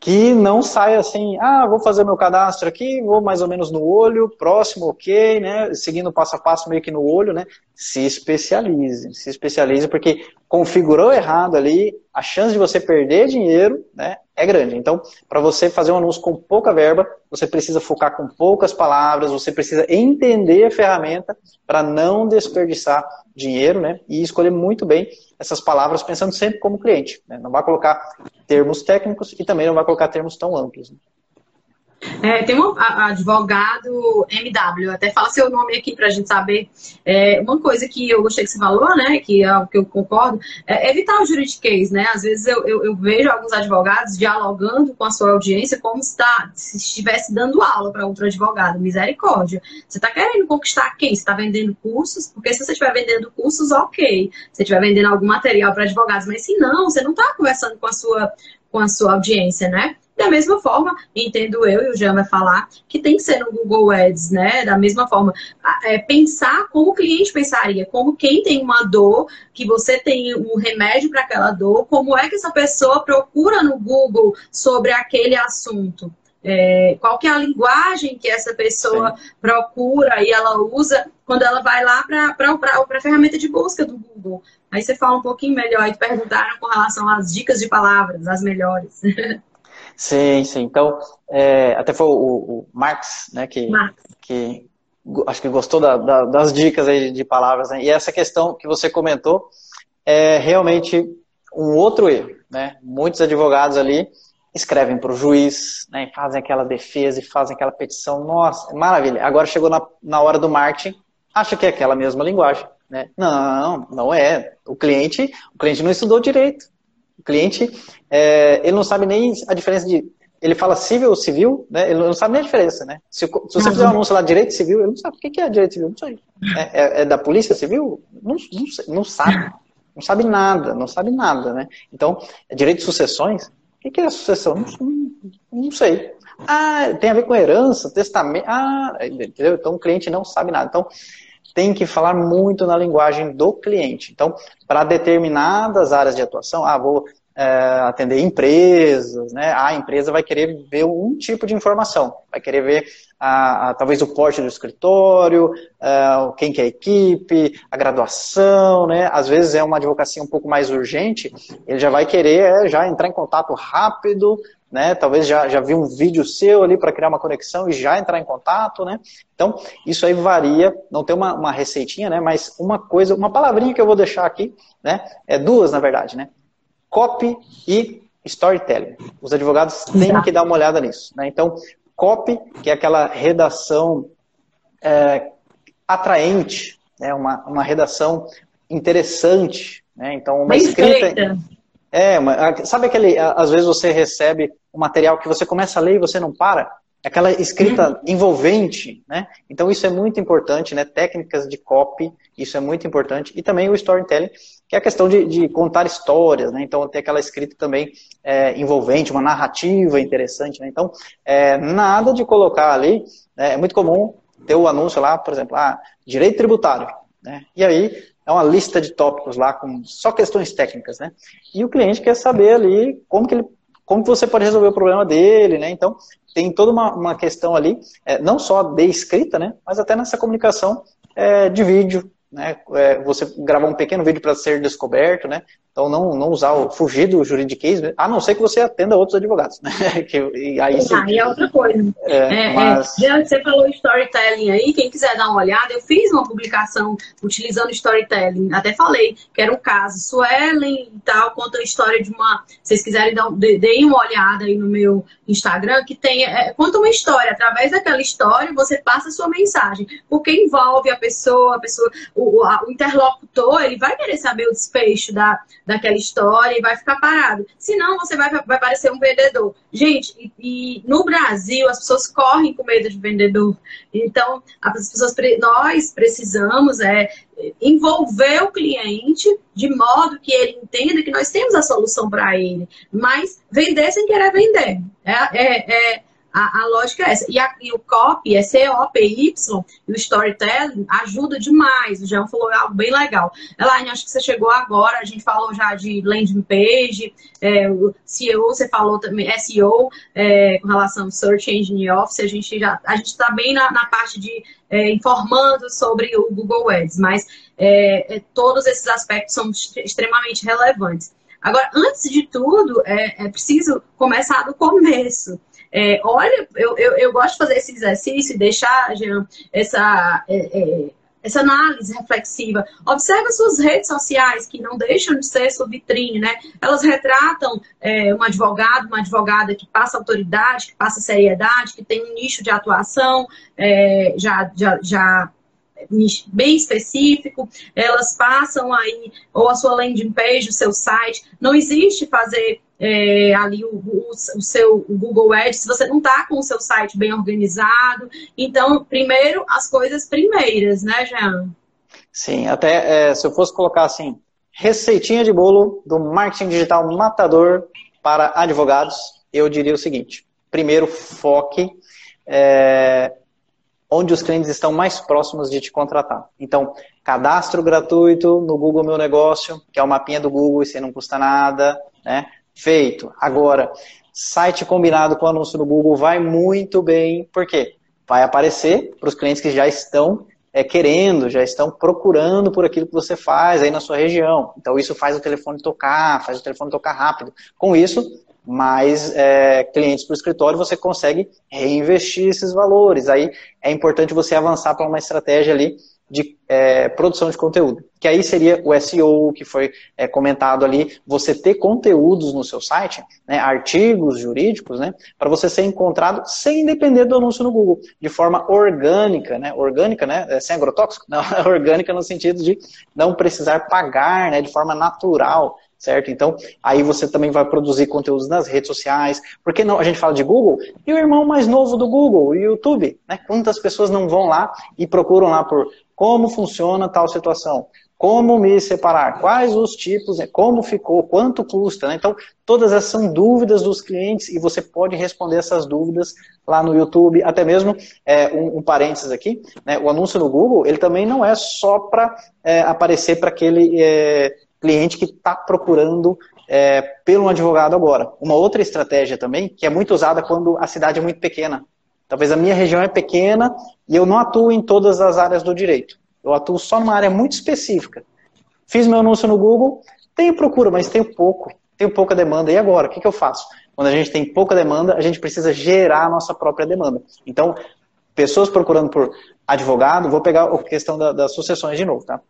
que não saia assim, ah, vou fazer meu cadastro aqui, vou mais ou menos no olho, próximo, ok, né, seguindo passo a passo meio que no olho, né, se especialize, se especialize, porque configurou errado ali, a chance de você perder dinheiro, né, é grande. Então, para você fazer um anúncio com pouca verba, você precisa focar com poucas palavras, você precisa entender a ferramenta para não desperdiçar dinheiro, né, e escolher muito bem essas palavras pensando sempre como cliente. Né? Não vai colocar termos técnicos e também não vai colocar termos tão amplos. Né? É, tem um advogado MW, até fala seu nome aqui para a gente saber. É, uma coisa que eu gostei que você falou, né, que é o que eu concordo, é evitar o juridiquês, né? Às vezes eu, eu, eu, vejo alguns advogados dialogando com a sua audiência como se, tá, se estivesse dando aula para outro advogado. Misericórdia. Você está querendo conquistar quem? Você está vendendo cursos? Porque se você estiver vendendo cursos, ok. Se estiver vendendo algum material para advogados, mas se não, você não está conversando com a sua com a sua audiência, né? Da mesma forma, entendo eu e o Jean vai falar, que tem que ser no Google Ads, né? Da mesma forma, é, pensar como o cliente pensaria, como quem tem uma dor, que você tem um remédio para aquela dor, como é que essa pessoa procura no Google sobre aquele assunto. É, qual que é a linguagem que essa pessoa Sim. procura e ela usa quando ela vai lá para a ferramenta de busca do Google. Aí você fala um pouquinho melhor e perguntaram com relação às dicas de palavras, as melhores. Sim, sim. Então, é, até foi o, o, Marx, né, que, Marx. que acho que gostou da, da, das dicas aí de palavras, né? E essa questão que você comentou é realmente um outro erro, né? Muitos advogados ali escrevem para o juiz, né, fazem aquela defesa e fazem aquela petição. Nossa, maravilha. Agora chegou na, na hora do marketing, acha que é aquela mesma linguagem. Né? Não, não é. O cliente, o cliente não estudou direito. O cliente, é, ele não sabe nem a diferença de. Ele fala civil ou civil, né? Ele não sabe nem a diferença, né? Se, se você fizer um anúncio lá direito civil, ele não sabe o que é direito civil, não sei. É, é, é da polícia civil? Não, não, não, sabe. Não sabe nada, não sabe nada, né? Então, é direito de sucessões, o que é sucessão? Não, não, sei. Ah, tem a ver com herança, testamento. Ah, entendeu? Então o cliente não sabe nada. Então, tem que falar muito na linguagem do cliente. Então, para determinadas áreas de atuação, ah, vou é, atender empresas, né? A empresa vai querer ver um tipo de informação, vai querer ver a, a, talvez o porte do escritório, a, é, quem que é a equipe, a graduação, né? Às vezes é uma advocacia um pouco mais urgente, ele já vai querer é, já entrar em contato rápido, né? Talvez já, já viu um vídeo seu ali para criar uma conexão e já entrar em contato, né? Então, isso aí varia, não tem uma, uma receitinha, né? Mas uma coisa, uma palavrinha que eu vou deixar aqui, né? É duas, na verdade, né? copy e storytelling. Os advogados têm que dar uma olhada nisso. Né? Então, copy, que é aquela redação é, atraente, né? uma, uma redação interessante. Né? Então, uma Bem escrita. É, uma, sabe aquele. Às vezes você recebe um material que você começa a ler e você não para? Aquela escrita uhum. envolvente, né? Então isso é muito importante, né? Técnicas de copy, isso é muito importante. E também o storytelling, que é a questão de, de contar histórias, né? Então tem aquela escrita também é, envolvente, uma narrativa interessante, né? Então, é, nada de colocar ali, né? é muito comum ter o anúncio lá, por exemplo, ah, direito tributário, né? E aí é uma lista de tópicos lá com só questões técnicas, né? E o cliente quer saber ali como que ele como que você pode resolver o problema dele, né? Então, tem toda uma, uma questão ali, é, não só de escrita, né, mas até nessa comunicação é, de vídeo, né? É, você gravar um pequeno vídeo para ser descoberto, né? Então não, não usar o fugir do juridiquês, a não ser que você atenda outros advogados, né? que, e aí, sim, aí é outra coisa. É, é, é mas... é, você falou storytelling aí, quem quiser dar uma olhada, eu fiz uma publicação utilizando storytelling, até falei que era um caso, Suelen e tal, conta a história de uma, se vocês quiserem dar, deem uma olhada aí no meu Instagram, que tem, é, conta uma história, através daquela história você passa a sua mensagem, porque envolve a pessoa, a pessoa, o, a, o interlocutor, ele vai querer saber o desfecho da, daquela história e vai ficar parado. Senão você vai, vai parecer um vendedor. Gente, e, e no Brasil as pessoas correm com medo de vendedor. Então, as pessoas, nós precisamos é, envolver o cliente de modo que ele entenda que nós temos a solução para ele. Mas vender sem querer vender. É, é, é a, a, lógica é essa. E, a, e o copy é C-O-P-Y, e o storytelling ajuda demais. O Jean falou algo bem legal. Elaine, acho que você chegou agora, a gente falou já de landing page, é, o SEO, você falou também, SEO, é, com relação ao Search Engine Office, a gente já a gente está bem na, na, parte de é, informando sobre o Google Ads, mas é, é, todos esses aspectos são extremamente relevantes. Agora, antes de tudo, é, é preciso começar do começo. É, olha, eu, eu, eu, gosto de fazer esse exercício, deixar, Jean, essa, é, é, essa análise reflexiva. Observa suas redes sociais, que não deixam de ser sua vitrine, né? Elas retratam é, um advogado, uma advogada que passa autoridade, que passa seriedade, que tem um nicho de atuação, é, já, já, já bem específico, elas passam aí, ou a sua landing page, o seu site. Não existe fazer é, ali o, o, o, seu o Google Ads se você não está com o seu site bem organizado. Então, primeiro, as coisas primeiras, né, Jean? Sim, até é, se eu fosse colocar assim, receitinha de bolo do marketing digital matador para advogados, eu diria o seguinte: primeiro, foque é, onde os clientes estão mais próximos de te contratar. Então, cadastro gratuito no Google Meu Negócio, que é o mapinha do Google você não custa nada, né? Feito. Agora, site combinado com anúncio no Google vai muito bem, por quê? Vai aparecer para os clientes que já estão é, querendo, já estão procurando por aquilo que você faz aí na sua região. Então, isso faz o telefone tocar, faz o telefone tocar rápido. Com isso, mais é, clientes para o escritório, você consegue reinvestir esses valores. Aí é importante você avançar para uma estratégia ali de é, produção de conteúdo. Que aí seria o SEO, que foi é, comentado ali, você ter conteúdos no seu site, né, artigos jurídicos, né, para você ser encontrado sem depender do anúncio no Google, de forma orgânica, né, orgânica, né, é, sem agrotóxico, não, orgânica no sentido de não precisar pagar, né, de forma natural, certo? Então, aí você também vai produzir conteúdos nas redes sociais. Porque não, a gente fala de Google e o irmão mais novo do Google, o YouTube, né? Quantas pessoas não vão lá e procuram lá por como funciona tal situação? Como me separar? Quais os tipos? Como ficou? Quanto custa? Né? Então, todas essas são dúvidas dos clientes e você pode responder essas dúvidas lá no YouTube. Até mesmo, é, um, um parênteses aqui, né? o anúncio no Google, ele também não é só para é, aparecer para aquele é, cliente que está procurando é, pelo advogado agora. Uma outra estratégia também, que é muito usada quando a cidade é muito pequena. Talvez a minha região é pequena e eu não atuo em todas as áreas do direito. Eu atuo só numa área muito específica. Fiz meu anúncio no Google, tenho procura, mas tenho pouco. Tenho pouca demanda. E agora? O que, que eu faço? Quando a gente tem pouca demanda, a gente precisa gerar a nossa própria demanda. Então, pessoas procurando por advogado, vou pegar a questão da, das sucessões de novo, tá?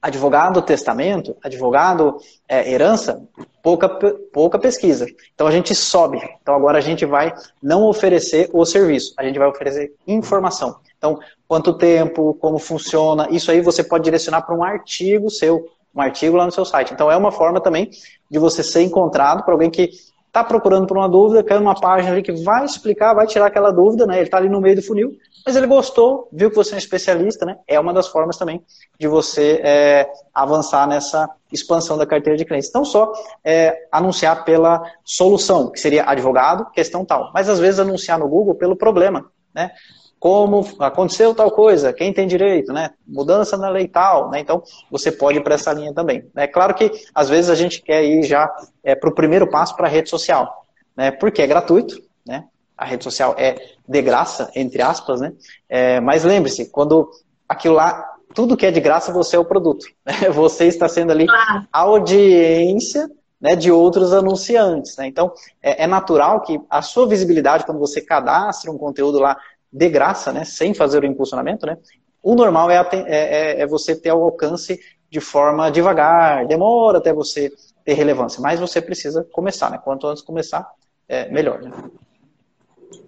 Advogado testamento, advogado é, herança, pouca, pouca pesquisa. Então a gente sobe. Então agora a gente vai não oferecer o serviço, a gente vai oferecer informação. Então, quanto tempo, como funciona, isso aí você pode direcionar para um artigo seu, um artigo lá no seu site. Então é uma forma também de você ser encontrado por alguém que está procurando por uma dúvida, quer uma página ali que vai explicar, vai tirar aquela dúvida, né? Ele está ali no meio do funil, mas ele gostou, viu que você é um especialista, né? É uma das formas também de você é, avançar nessa expansão da carteira de clientes. Não só é, anunciar pela solução, que seria advogado, questão tal, mas às vezes anunciar no Google pelo problema, né? Como aconteceu tal coisa, quem tem direito, né? Mudança na lei tal, né? Então, você pode ir para essa linha também. É claro que, às vezes, a gente quer ir já é, para o primeiro passo para a rede social, né? Porque é gratuito, né? a rede social é de graça, entre aspas, né? É, mas lembre-se, quando aquilo lá tudo que é de graça, você é o produto. Né? Você está sendo ali a audiência né, de outros anunciantes. Né? Então, é, é, natural que a sua visibilidade, quando você cadastra um conteúdo lá de graça, né, sem fazer o impulsionamento, né, o normal é, é, é, é você ter o alcance de forma devagar, demora até você ter relevância, mas você precisa começar. Né? Quanto antes começar, é melhor. Né?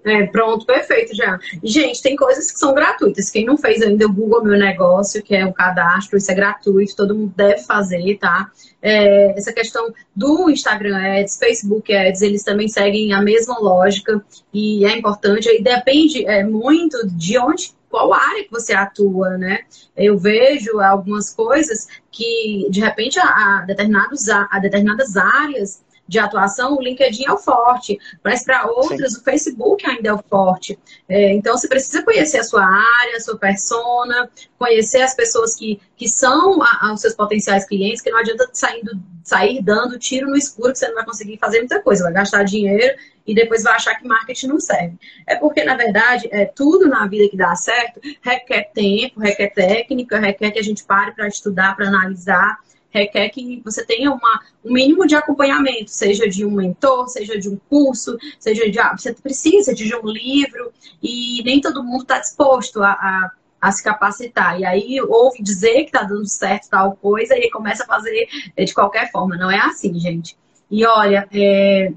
É, pronto, perfeito já. Gente, tem coisas que são gratuitas. Quem não fez ainda o Google Meu Negócio, que é o cadastro, isso é gratuito, todo mundo deve fazer, tá? É, essa questão do Instagram Ads, Facebook Ads, eles também seguem a mesma lógica e é importante. Aí depende é, muito de onde qual área que você atua, né? Eu vejo algumas coisas que, de repente, a, a determinados, a determinadas áreas de atuação, o LinkedIn é o forte, mas para outras Sim. o Facebook ainda é o forte. É, então você precisa conhecer a sua área, a sua persona, conhecer as pessoas que, que são a, a, os seus potenciais clientes, que não adianta saindo, sair dando tiro no escuro, que você não vai conseguir fazer muita coisa, vai gastar dinheiro e depois vai achar que marketing não serve. É porque, na verdade, é, tudo na vida que dá certo requer tempo, requer técnica, requer que a gente pare para estudar, para analisar requer que você tenha uma, um mínimo de acompanhamento, seja de um mentor, seja de um curso, seja de. Ah, você precisa de um livro, e nem todo mundo está disposto a, a, a, se capacitar. E aí ouve dizer que está dando certo tal coisa e começa a fazer de qualquer forma. Não é assim, gente. E olha, é,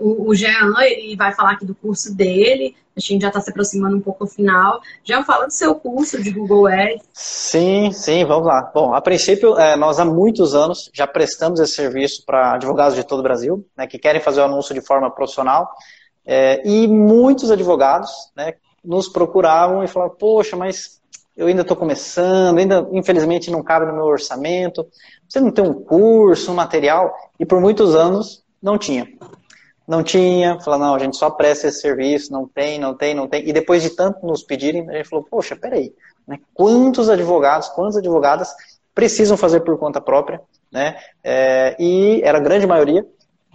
o, o Jean, ele vai falar aqui do curso dele, a gente já está se aproximando um pouco do final. Já fala do seu curso de Google Ads. Sim, sim, vamos lá. Bom, a princípio, é, nós há muitos anos já prestamos esse serviço para advogados de todo o Brasil, né, que querem fazer o anúncio de forma profissional. É, e muitos advogados né, nos procuravam e falavam, poxa, mas eu ainda estou começando, ainda infelizmente não cabe no meu orçamento, você não tem um curso, um material, e por muitos anos não tinha não tinha, falou, não, a gente só presta esse serviço, não tem, não tem, não tem. E depois de tanto nos pedirem, a gente falou, poxa, peraí, né? quantos advogados, quantas advogadas precisam fazer por conta própria, né? É, e era a grande maioria,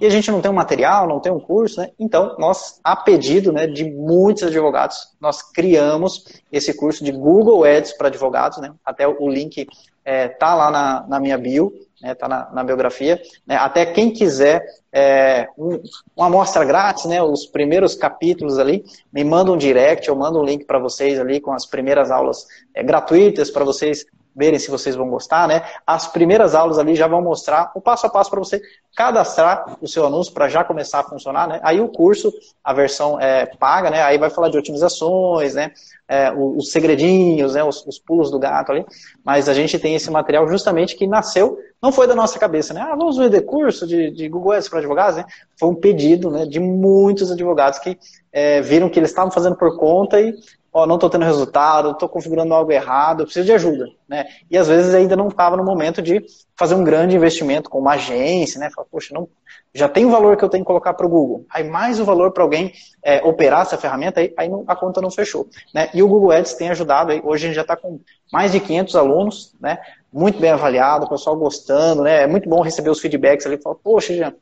e a gente não tem um material, não tem um curso, né? Então, nós, a pedido né, de muitos advogados, nós criamos esse curso de Google Ads para advogados, né? Até o link é, tá lá na, na minha bio, né, tá na, na, biografia. Né, até quem quiser é, um, uma amostra grátis, né, os primeiros capítulos ali, me manda um direct, eu mando um link para vocês ali com as primeiras aulas é, gratuitas para vocês verem se vocês vão gostar, né? As primeiras aulas ali já vão mostrar o passo a passo para você cadastrar o seu anúncio para já começar a funcionar, né? Aí o curso, a versão é, paga, né? Aí vai falar de otimizações, né? É, os, segredinhos, né? Os, os, pulos do gato ali. Mas a gente tem esse material justamente que nasceu, não foi da nossa cabeça, né? Ah, vamos vender curso de, de Google Ads para advogados, né? Foi um pedido, né? De muitos advogados que é, viram que eles estavam fazendo por conta e ó, não estou tendo resultado, estou configurando algo errado, eu preciso de ajuda, né? E às vezes ainda não estava no momento de fazer um grande investimento com uma agência, né? Fala, poxa, não, já tem o valor que eu tenho que colocar para o Google, aí mais o valor para alguém é, operar essa ferramenta, aí, aí não, a conta não fechou, né? E o Google Ads tem ajudado, aí, hoje a gente já está com mais de 500 alunos, né? Muito bem avaliado, o pessoal gostando, né? É muito bom receber os feedbacks ali, falar, poxa, já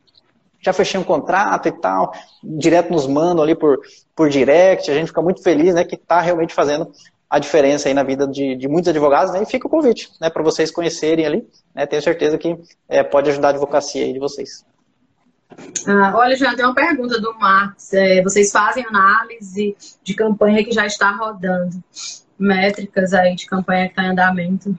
já fechei um contrato e tal, direto nos mandam ali por, por direct, a gente fica muito feliz, né, que está realmente fazendo a diferença aí na vida de, de muitos advogados, né, e fica o convite, né, para vocês conhecerem ali, né, tenho certeza que é, pode ajudar a advocacia aí de vocês. Ah, olha, já tem uma pergunta do Marcos. É, vocês fazem análise de campanha que já está rodando? Métricas aí de campanha que está em andamento?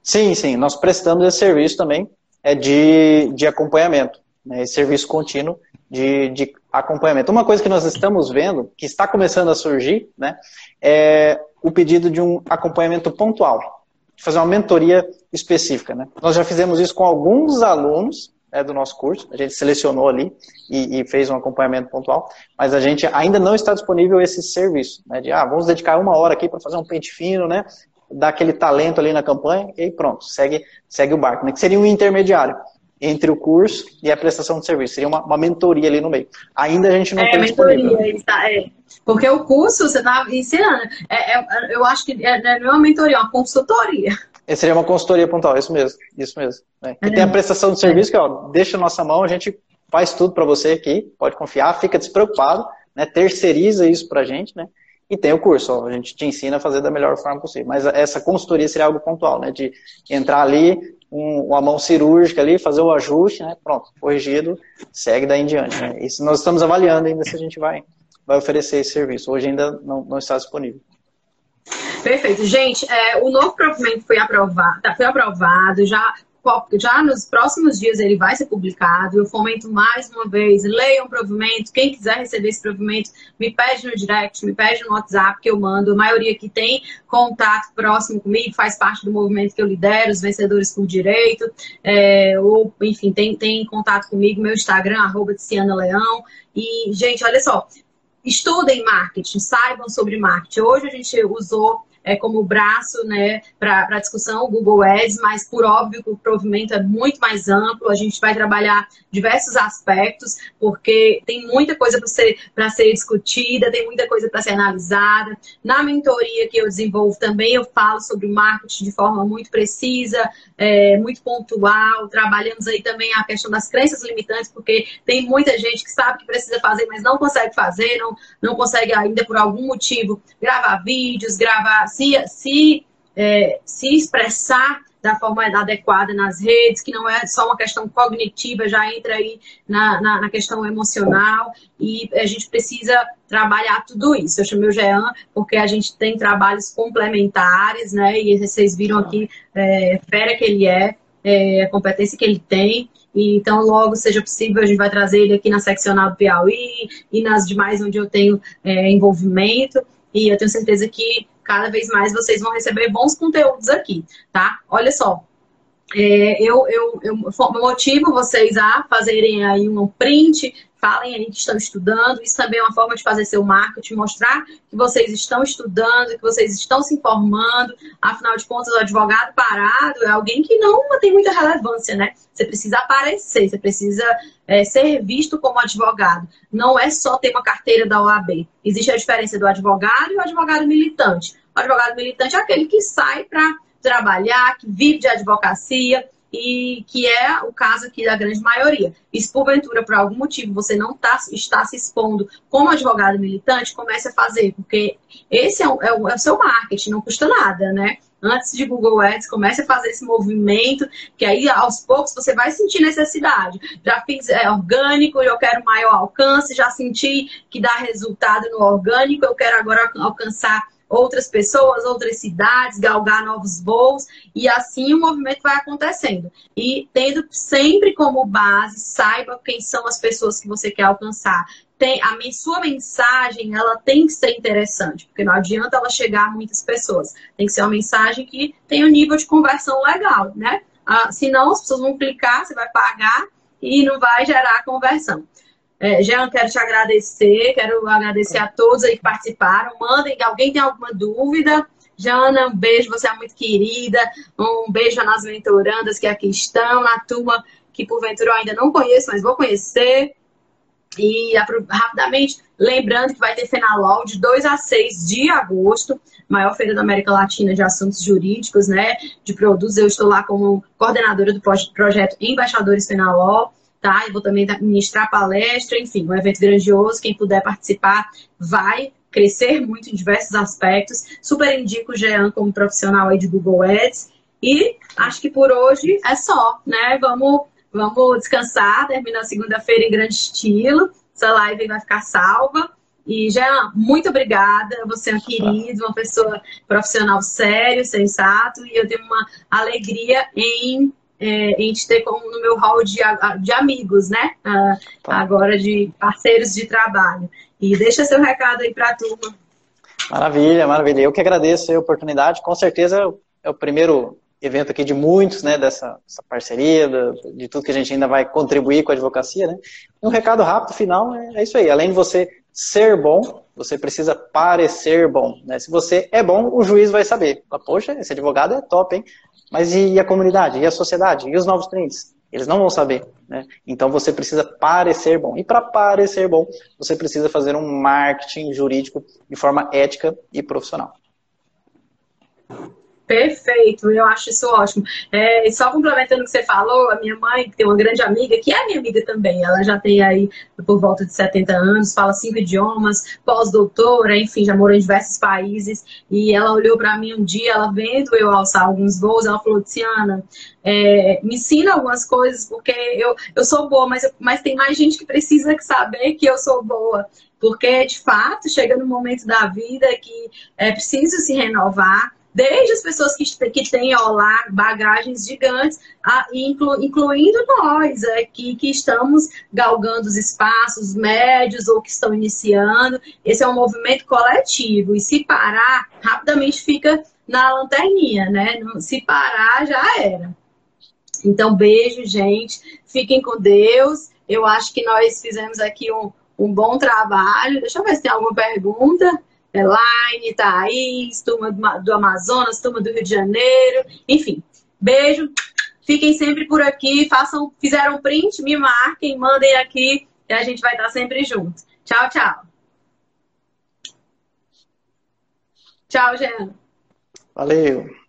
Sim, sim. Nós prestamos esse serviço também é de, de acompanhamento né, esse serviço contínuo de, de acompanhamento. Uma coisa que nós estamos vendo, que está começando a surgir, né, é o pedido de um acompanhamento pontual, de fazer uma mentoria específica. Né? Nós já fizemos isso com alguns alunos né, do nosso curso, a gente selecionou ali e, e, fez um acompanhamento pontual, mas a gente ainda não está disponível esse serviço, né, de, ah, vamos dedicar uma hora aqui para fazer um pente fino, né, dar aquele talento ali na campanha e pronto, segue, segue o barco, né, que seria um intermediário entre o curso e a prestação de serviço. Seria uma, uma mentoria ali no meio. Ainda a gente não é, tem mentoria, está, é. Porque o curso você está ensinando. É, é, eu acho que é, não é uma mentoria, é uma consultoria. Esse seria uma consultoria pontual, isso mesmo. Isso mesmo. É. E tem a prestação de serviço que ó, deixa a nossa mão, a gente faz tudo para você aqui, pode confiar, fica despreocupado, né, terceiriza isso para a gente, né? E tem o curso, ó, a gente te ensina a fazer da melhor forma possível. Mas essa consultoria seria algo pontual, né? De entrar ali, um, uma mão cirúrgica ali, fazer o ajuste, né? Pronto, corrigido, segue daí em diante. Né? Isso nós estamos avaliando ainda se a gente vai, vai oferecer esse serviço. Hoje ainda não, não está disponível. Perfeito. Gente, é, o novo provimento foi aprovado, foi aprovado, já já nos próximos dias ele vai ser publicado. Eu fomento mais uma vez, leiam o provimento. Quem quiser receber esse provimento, me pede no direct, me pede no WhatsApp que eu mando. A maioria que tem contato próximo comigo, faz parte do movimento que eu lidero, os vencedores por direito, é, ou, enfim, tem, tem contato comigo, meu Instagram, arroba Leão. E, gente, olha só, estudem marketing, saibam sobre marketing. Hoje a gente usou é, como braço né, para a discussão o Google Ads, mas por óbvio que o provimento é muito mais amplo, a gente vai trabalhar diversos aspectos, porque tem muita coisa para ser, ser discutida, tem muita coisa para ser analisada. Na mentoria que eu desenvolvo também eu falo sobre marketing de forma muito precisa, é, muito pontual, trabalhamos aí também a questão das crenças limitantes, porque tem muita gente que sabe que precisa fazer, mas não consegue fazer, não, não consegue ainda por algum motivo gravar vídeos, gravar se, se, é, se expressar da forma adequada nas redes, que não é só uma questão cognitiva, já entra aí na, na, na, questão emocional, e a gente precisa trabalhar tudo isso. Eu chamei o Jean porque a gente tem trabalhos complementares, né? E vocês viram aqui é, fera que ele é, é, a competência que ele tem. Então, logo seja possível, a gente vai trazer ele aqui na seccional do Piauí e nas demais onde eu tenho é, envolvimento. E eu tenho certeza que cada vez mais vocês vão receber bons conteúdos aqui, tá? Olha só, é, eu, eu, eu motivo vocês a fazerem aí um print, falem que estão estudando. Isso também é uma forma de fazer seu marketing, mostrar que vocês estão estudando, que vocês estão se informando. Afinal de contas, o advogado parado é alguém que não tem muita relevância, né? Você precisa aparecer, você precisa é, ser visto como advogado. Não é só ter uma carteira da OAB. Existe a diferença do advogado e o advogado militante. O advogado militante é aquele que sai para trabalhar, que vive de advocacia e que é o caso aqui da grande maioria. E se porventura, por algum motivo, você não tá, está se expondo como advogado militante, comece a fazer, porque esse é o, é o, é o seu marketing, não custa nada, né? antes de Google Ads, comece a fazer esse movimento, que aí aos poucos você vai sentir necessidade. Já fiz é, orgânico, eu quero maior alcance, já senti que dá resultado no orgânico, eu quero agora alcançar outras pessoas, outras cidades, galgar novos voos, e assim o movimento vai acontecendo. E tendo sempre como base, saiba quem são as pessoas que você quer alcançar tem, a sua mensagem ela tem que ser interessante, porque não adianta ela chegar a muitas pessoas. Tem que ser uma mensagem que tenha um nível de conversão legal, né? Ah, senão as pessoas vão clicar, você vai pagar e não vai gerar conversão. É, Jean, quero te agradecer, quero agradecer a todos aí que participaram. Mandem, alguém tem alguma dúvida? Jana, um beijo, você é muito querida. Um beijo nas mentorandas que aqui estão, na turma que porventura eu ainda não conheço, mas vou conhecer. E rapidamente, lembrando que vai ter Fenalol de 2 a 6 de agosto, maior feira da América Latina de assuntos jurídicos, né? De produtos. Eu estou lá como coordenadora do projeto Embaixadores Fenalol, tá? Eu vou também ministrar palestra, enfim, um evento grandioso. Quem puder participar vai crescer muito em diversos aspectos. Super indico o Jean como profissional aí de Google Ads. E acho que por hoje é só, né? Vamos Vamos descansar, termina a segunda-feira em grande estilo. Essa live vai ficar salva. E, Jean, muito obrigada. Você é um querido, uma pessoa profissional sério, sensato. E eu tenho uma alegria em, é, em te ter como no meu hall de, de amigos, né? Ah, tá. Agora de parceiros de trabalho. E deixa seu recado aí para a turma. Maravilha, maravilha. Eu que agradeço a oportunidade. Com certeza é o primeiro evento aqui de muitos, né, dessa, parceria, de tudo que a gente ainda vai contribuir com a advocacia, né. Um recado rápido final é, é isso aí. Além de você ser bom, você precisa parecer bom, né. Se você é bom, o juiz vai saber. Poxa, esse advogado é top, hein? Mas e a comunidade? E a sociedade? E os novos clientes? Eles não vão saber, né? Então você precisa parecer bom. E para parecer bom, você precisa fazer um marketing jurídico de forma ética e profissional. Perfeito, eu acho isso ótimo. É, só complementando o que você falou, a minha mãe, que tem uma grande amiga, que é minha amiga também, ela já tem aí por volta de 70 anos, fala cinco idiomas, pós-doutora, enfim, já morou em diversos países, e ela olhou para mim um dia, ela vendo eu alçar alguns voos, ela falou, Tiana, é, me ensina algumas coisas, porque eu, eu sou boa, mas, mas tem mais gente que precisa saber que eu sou boa. Porque, de fato, chega no momento da vida que é preciso se renovar, desde as pessoas que, que têm lá bagagens gigantes, a, inclu, incluindo nós aqui que estamos galgando os espaços médios ou que estão iniciando. Esse é um movimento coletivo e se parar, rapidamente fica na lanterninha, né? Se parar, já era. Então, beijo, gente. Fiquem com Deus. Eu acho que nós fizemos aqui um, um bom trabalho. Deixa eu ver se tem alguma pergunta. Elaine, Thaís, turma do Amazonas, turma do Rio de Janeiro, enfim. Beijo, fiquem sempre por aqui, façam, fizeram print, me marquem, mandem aqui e a gente vai estar sempre junto. Tchau, tchau. Tchau, Jean. Valeu.